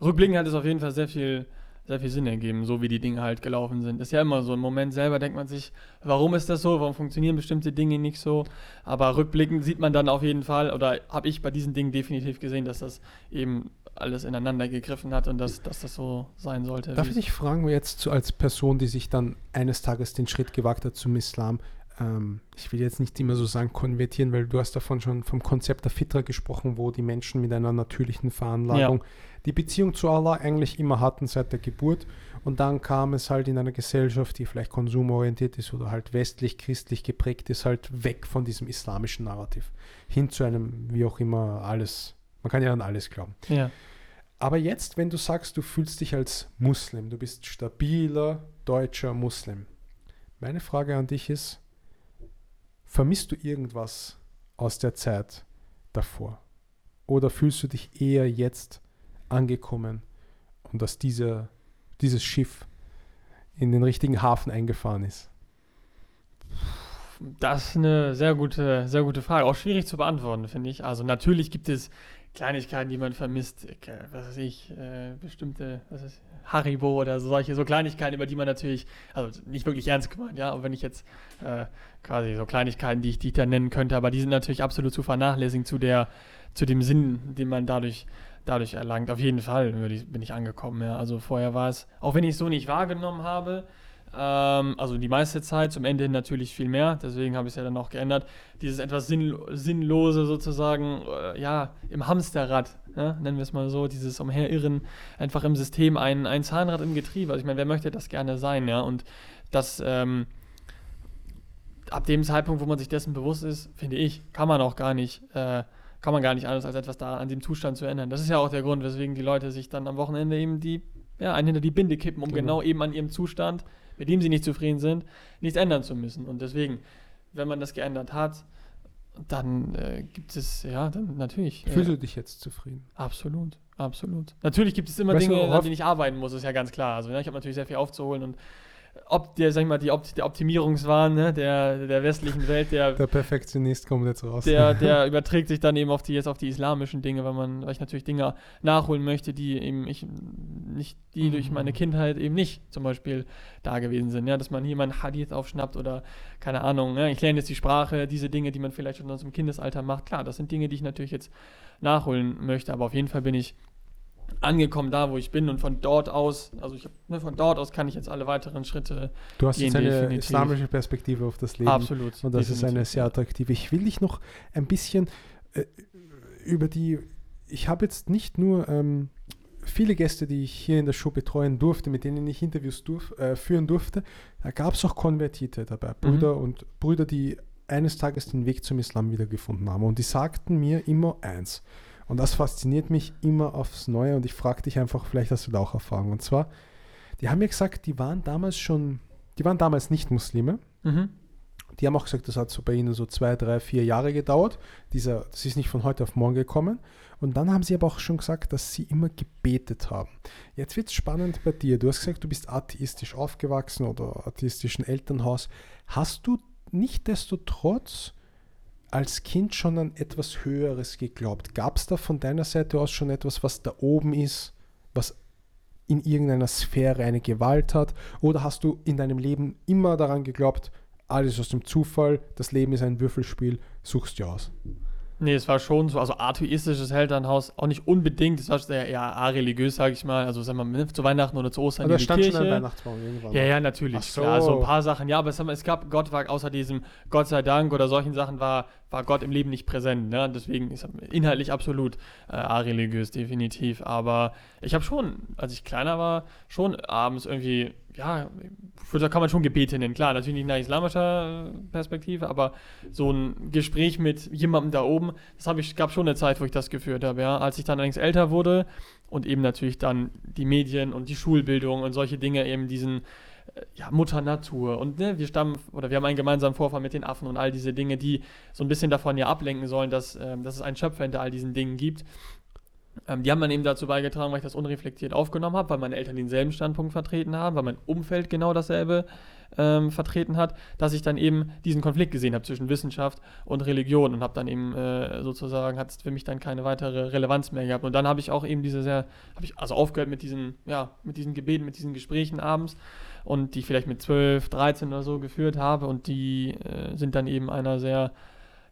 Rückblickend hat es auf jeden Fall sehr viel, sehr viel Sinn ergeben, so wie die Dinge halt gelaufen sind. Ist ja immer so. Im Moment selber denkt man sich, warum ist das so? Warum funktionieren bestimmte Dinge nicht so? Aber rückblickend sieht man dann auf jeden Fall, oder habe ich bei diesen Dingen definitiv gesehen, dass das eben alles ineinander gegriffen hat und dass, dass das so sein sollte. Darf ich dich fragen, jetzt als Person, die sich dann eines Tages den Schritt gewagt hat zum Islam, ähm, ich will jetzt nicht immer so sagen konvertieren, weil du hast davon schon vom Konzept der Fitra gesprochen, wo die Menschen mit einer natürlichen Veranlagung ja. die Beziehung zu Allah eigentlich immer hatten seit der Geburt. Und dann kam es halt in einer Gesellschaft, die vielleicht konsumorientiert ist oder halt westlich-christlich geprägt ist, halt weg von diesem islamischen Narrativ hin zu einem, wie auch immer, alles. Man kann ja an alles glauben. Ja. Aber jetzt, wenn du sagst, du fühlst dich als Muslim, du bist stabiler deutscher Muslim. Meine Frage an dich ist, Vermisst du irgendwas aus der Zeit davor? oder fühlst du dich eher jetzt angekommen und dass dieser, dieses Schiff in den richtigen Hafen eingefahren ist? Das ist eine sehr gute, sehr gute Frage. Auch schwierig zu beantworten, finde ich. Also natürlich gibt es Kleinigkeiten, die man vermisst. Was weiß ich, äh, bestimmte, was ist, Haribo oder solche, so Kleinigkeiten, über die man natürlich, also nicht wirklich ernst gemeint, ja, aber wenn ich jetzt äh, quasi so Kleinigkeiten, die ich, die da nennen könnte, aber die sind natürlich absolut zu vernachlässigen zu der, zu dem Sinn, den man dadurch, dadurch erlangt. Auf jeden Fall bin ich angekommen, ja. Also vorher war es, auch wenn ich es so nicht wahrgenommen habe, ähm, also die meiste Zeit, zum Ende hin natürlich viel mehr, deswegen habe ich es ja dann auch geändert. Dieses etwas Sinn, Sinnlose sozusagen, äh, ja, im Hamsterrad, ja, nennen wir es mal so, dieses Umherirren, einfach im System, ein, ein Zahnrad im Getriebe. Also ich meine, wer möchte das gerne sein, ja? Und das, ähm, ab dem Zeitpunkt, wo man sich dessen bewusst ist, finde ich, kann man auch gar nicht, äh, kann man gar nicht anders als etwas da an dem Zustand zu ändern. Das ist ja auch der Grund, weswegen die Leute sich dann am Wochenende eben die, ja, einen hinter die Binde kippen, um genau, genau eben an ihrem Zustand mit dem sie nicht zufrieden sind, nichts ändern zu müssen. Und deswegen, wenn man das geändert hat, dann äh, gibt es, ja, dann natürlich. Fühlst äh, du dich jetzt zufrieden? Absolut, absolut. Natürlich gibt es immer weißt Dinge, an denen ich arbeiten muss, ist ja ganz klar. Also ja, ich habe natürlich sehr viel aufzuholen und ob der, sag ich mal, die Opt der Optimierungswahn ne, der, der westlichen Welt, der, der Perfektionist kommt jetzt raus. Der, der überträgt sich dann eben auf die, jetzt auf die islamischen Dinge, weil man, weil ich natürlich Dinge nachholen möchte, die eben ich nicht, die mhm. durch meine Kindheit eben nicht zum Beispiel da gewesen sind. Ja, dass man hier mal einen Hadith aufschnappt oder keine Ahnung, ja, ich lerne jetzt die Sprache, diese Dinge, die man vielleicht schon aus dem Kindesalter macht. Klar, das sind Dinge, die ich natürlich jetzt nachholen möchte, aber auf jeden Fall bin ich angekommen da, wo ich bin und von dort aus, also ich, ne, von dort aus kann ich jetzt alle weiteren Schritte Du hast jetzt eine definitiv. islamische Perspektive auf das Leben. Absolut. Und das definitiv. ist eine sehr attraktive. Ich will dich noch ein bisschen äh, über die, ich habe jetzt nicht nur ähm, viele Gäste, die ich hier in der Show betreuen durfte, mit denen ich Interviews durf, äh, führen durfte, da gab es auch Konvertite dabei, Brüder mhm. und Brüder, die eines Tages den Weg zum Islam wiedergefunden haben. Und die sagten mir immer eins, und das fasziniert mich immer aufs Neue und ich frage dich einfach, vielleicht hast du da auch Erfahrung. Und zwar, die haben mir gesagt, die waren damals schon, die waren damals nicht Muslime. Mhm. Die haben auch gesagt, das hat so bei ihnen so zwei, drei, vier Jahre gedauert. Dieser, das ist nicht von heute auf morgen gekommen. Und dann haben sie aber auch schon gesagt, dass sie immer gebetet haben. Jetzt wird es spannend bei dir. Du hast gesagt, du bist atheistisch aufgewachsen oder atheistischen Elternhaus. Hast du nicht desto trotz als Kind schon an etwas Höheres geglaubt? Gab es da von deiner Seite aus schon etwas, was da oben ist, was in irgendeiner Sphäre eine Gewalt hat? Oder hast du in deinem Leben immer daran geglaubt, alles aus dem Zufall, das Leben ist ein Würfelspiel, suchst du aus? Nee, es war schon so, also atheistisches Elternhaus, auch nicht unbedingt, es war sehr eher religiös, sage ich mal, also sagen wir mal, zu Weihnachten oder zu Ostern aber in die stand Kirche. schon ein Weihnachtsbaum irgendwann. Ja, ja, natürlich, so. klar, so ein paar Sachen, ja, aber es, es gab, Gott war außer diesem Gott sei Dank oder solchen Sachen war, war Gott im Leben nicht präsent, ne? deswegen ist inhaltlich absolut äh, areligiös, definitiv, aber ich habe schon, als ich kleiner war, schon abends irgendwie ja, da kann man schon Gebete nennen, klar, natürlich nicht nach islamischer Perspektive, aber so ein Gespräch mit jemandem da oben, das ich, gab schon eine Zeit, wo ich das geführt habe, ja. Als ich dann allerdings älter wurde und eben natürlich dann die Medien und die Schulbildung und solche Dinge eben diesen, äh, ja, Mutter Natur und ne, wir stammen, oder wir haben einen gemeinsamen Vorfall mit den Affen und all diese Dinge, die so ein bisschen davon ja ablenken sollen, dass, äh, dass es einen Schöpfer hinter all diesen Dingen gibt ähm, die haben dann eben dazu beigetragen, weil ich das unreflektiert aufgenommen habe, weil meine Eltern denselben Standpunkt vertreten haben, weil mein Umfeld genau dasselbe ähm, vertreten hat, dass ich dann eben diesen Konflikt gesehen habe zwischen Wissenschaft und Religion und habe dann eben äh, sozusagen, hat es für mich dann keine weitere Relevanz mehr gehabt. Und dann habe ich auch eben diese sehr, habe ich also aufgehört mit diesen, ja, mit diesen Gebeten, mit diesen Gesprächen abends und die vielleicht mit 12, 13 oder so geführt habe und die äh, sind dann eben einer sehr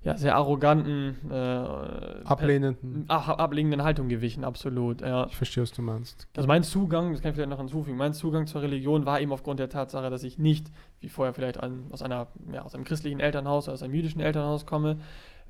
ja, sehr arroganten, äh, ablehnenden. Ach, ablehnenden Haltung gewichen, absolut. Ja. Ich verstehe, was du meinst. Also mein Zugang, das kann ich vielleicht noch hinzufügen, mein Zugang zur Religion war eben aufgrund der Tatsache, dass ich nicht, wie vorher vielleicht an, aus, einer, ja, aus einem christlichen Elternhaus oder aus einem jüdischen Elternhaus komme,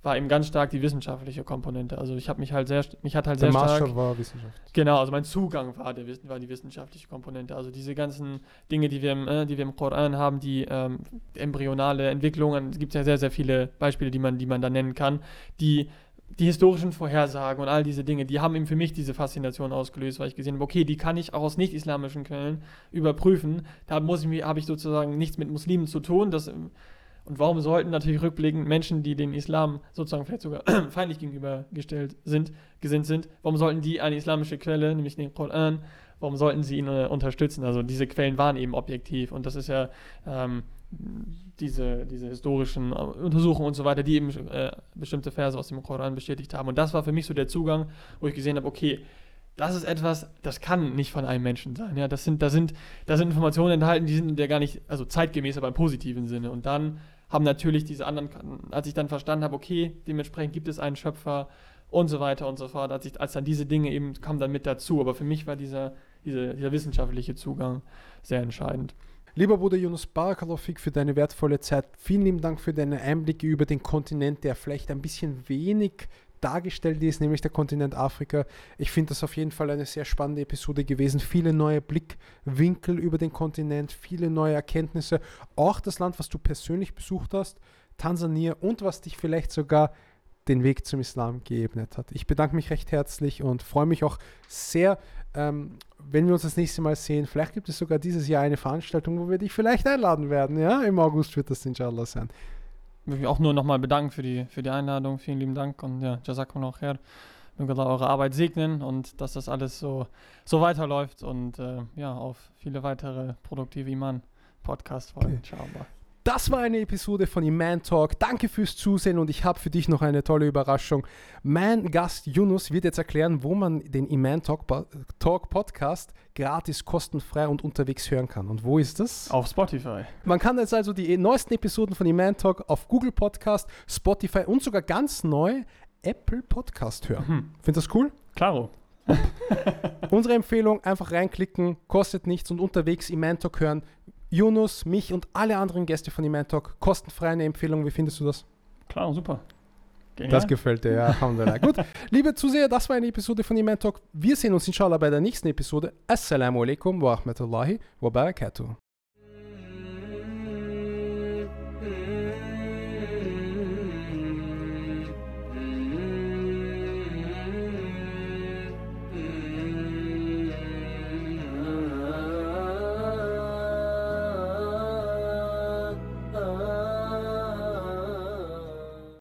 war eben ganz stark die wissenschaftliche Komponente. Also ich habe mich halt sehr, mich hat halt der sehr Maßstab stark... war Wissenschaft. Genau, also mein Zugang war, der, war die wissenschaftliche Komponente. Also diese ganzen Dinge, die wir im, äh, die wir im Koran haben, die ähm, embryonale Entwicklungen, es gibt ja sehr, sehr viele Beispiele, die man, die man da nennen kann, die die historischen Vorhersagen und all diese Dinge, die haben eben für mich diese Faszination ausgelöst, weil ich gesehen habe, okay, die kann ich auch aus nicht-islamischen Quellen überprüfen. Da muss ich habe ich sozusagen nichts mit Muslimen zu tun. Das Und warum sollten natürlich rückblickend Menschen, die den Islam sozusagen vielleicht sogar feindlich gegenübergestellt sind, gesinnt sind, warum sollten die eine islamische Quelle, nämlich den Koran, warum sollten sie ihn äh, unterstützen? Also diese Quellen waren eben objektiv und das ist ja ähm, diese, diese historischen äh, Untersuchungen und so weiter, die eben äh, bestimmte Verse aus dem Koran bestätigt haben. Und das war für mich so der Zugang, wo ich gesehen habe, okay, das ist etwas, das kann nicht von einem Menschen sein. Ja, das sind, da sind, da sind Informationen enthalten, die sind ja gar nicht, also zeitgemäß, aber im positiven Sinne. Und dann haben natürlich diese anderen, als ich dann verstanden habe, okay, dementsprechend gibt es einen Schöpfer und so weiter und so fort, als, ich, als dann diese Dinge eben kamen dann mit dazu. Aber für mich war dieser, dieser, dieser wissenschaftliche Zugang sehr entscheidend. Lieber Bruder Yunus Barakalofik, für deine wertvolle Zeit. Vielen lieben Dank für deine Einblicke über den Kontinent, der vielleicht ein bisschen wenig dargestellt ist, nämlich der Kontinent Afrika. Ich finde das auf jeden Fall eine sehr spannende Episode gewesen. Viele neue Blickwinkel über den Kontinent, viele neue Erkenntnisse. Auch das Land, was du persönlich besucht hast, Tansania und was dich vielleicht sogar den Weg zum Islam geebnet hat. Ich bedanke mich recht herzlich und freue mich auch sehr, ähm, wenn wir uns das nächste Mal sehen. Vielleicht gibt es sogar dieses Jahr eine Veranstaltung, wo wir dich vielleicht einladen werden. Ja, im August wird das inshallah sein möchte mich auch nur nochmal bedanken für die, für die Einladung. Vielen lieben Dank und ja, Jazakum auch her. Möge Allah eure Arbeit segnen und dass das alles so, so weiterläuft und äh, ja, auf viele weitere produktive Iman-Podcast-Folgen. Okay. Ciao. Das war eine Episode von Iman Talk. Danke fürs Zusehen und ich habe für dich noch eine tolle Überraschung. Mein Gast Yunus wird jetzt erklären, wo man den Iman Talk, Talk Podcast gratis, kostenfrei und unterwegs hören kann. Und wo ist das? Auf Spotify. Man kann jetzt also die neuesten Episoden von Iman Talk auf Google Podcast, Spotify und sogar ganz neu Apple Podcast hören. Mhm. Findest du das cool? Klaro. Unsere Empfehlung, einfach reinklicken, kostet nichts und unterwegs Iman Talk hören. Yunus, mich und alle anderen Gäste von Iman Talk. Kostenfrei eine Empfehlung. Wie findest du das? Klar, super. Genial. Das gefällt dir, ja. Gut, liebe Zuseher, das war eine Episode von Iman Talk. Wir sehen uns inshallah bei der nächsten Episode. Assalamu alaikum wa rahmatullahi wa barakatuh.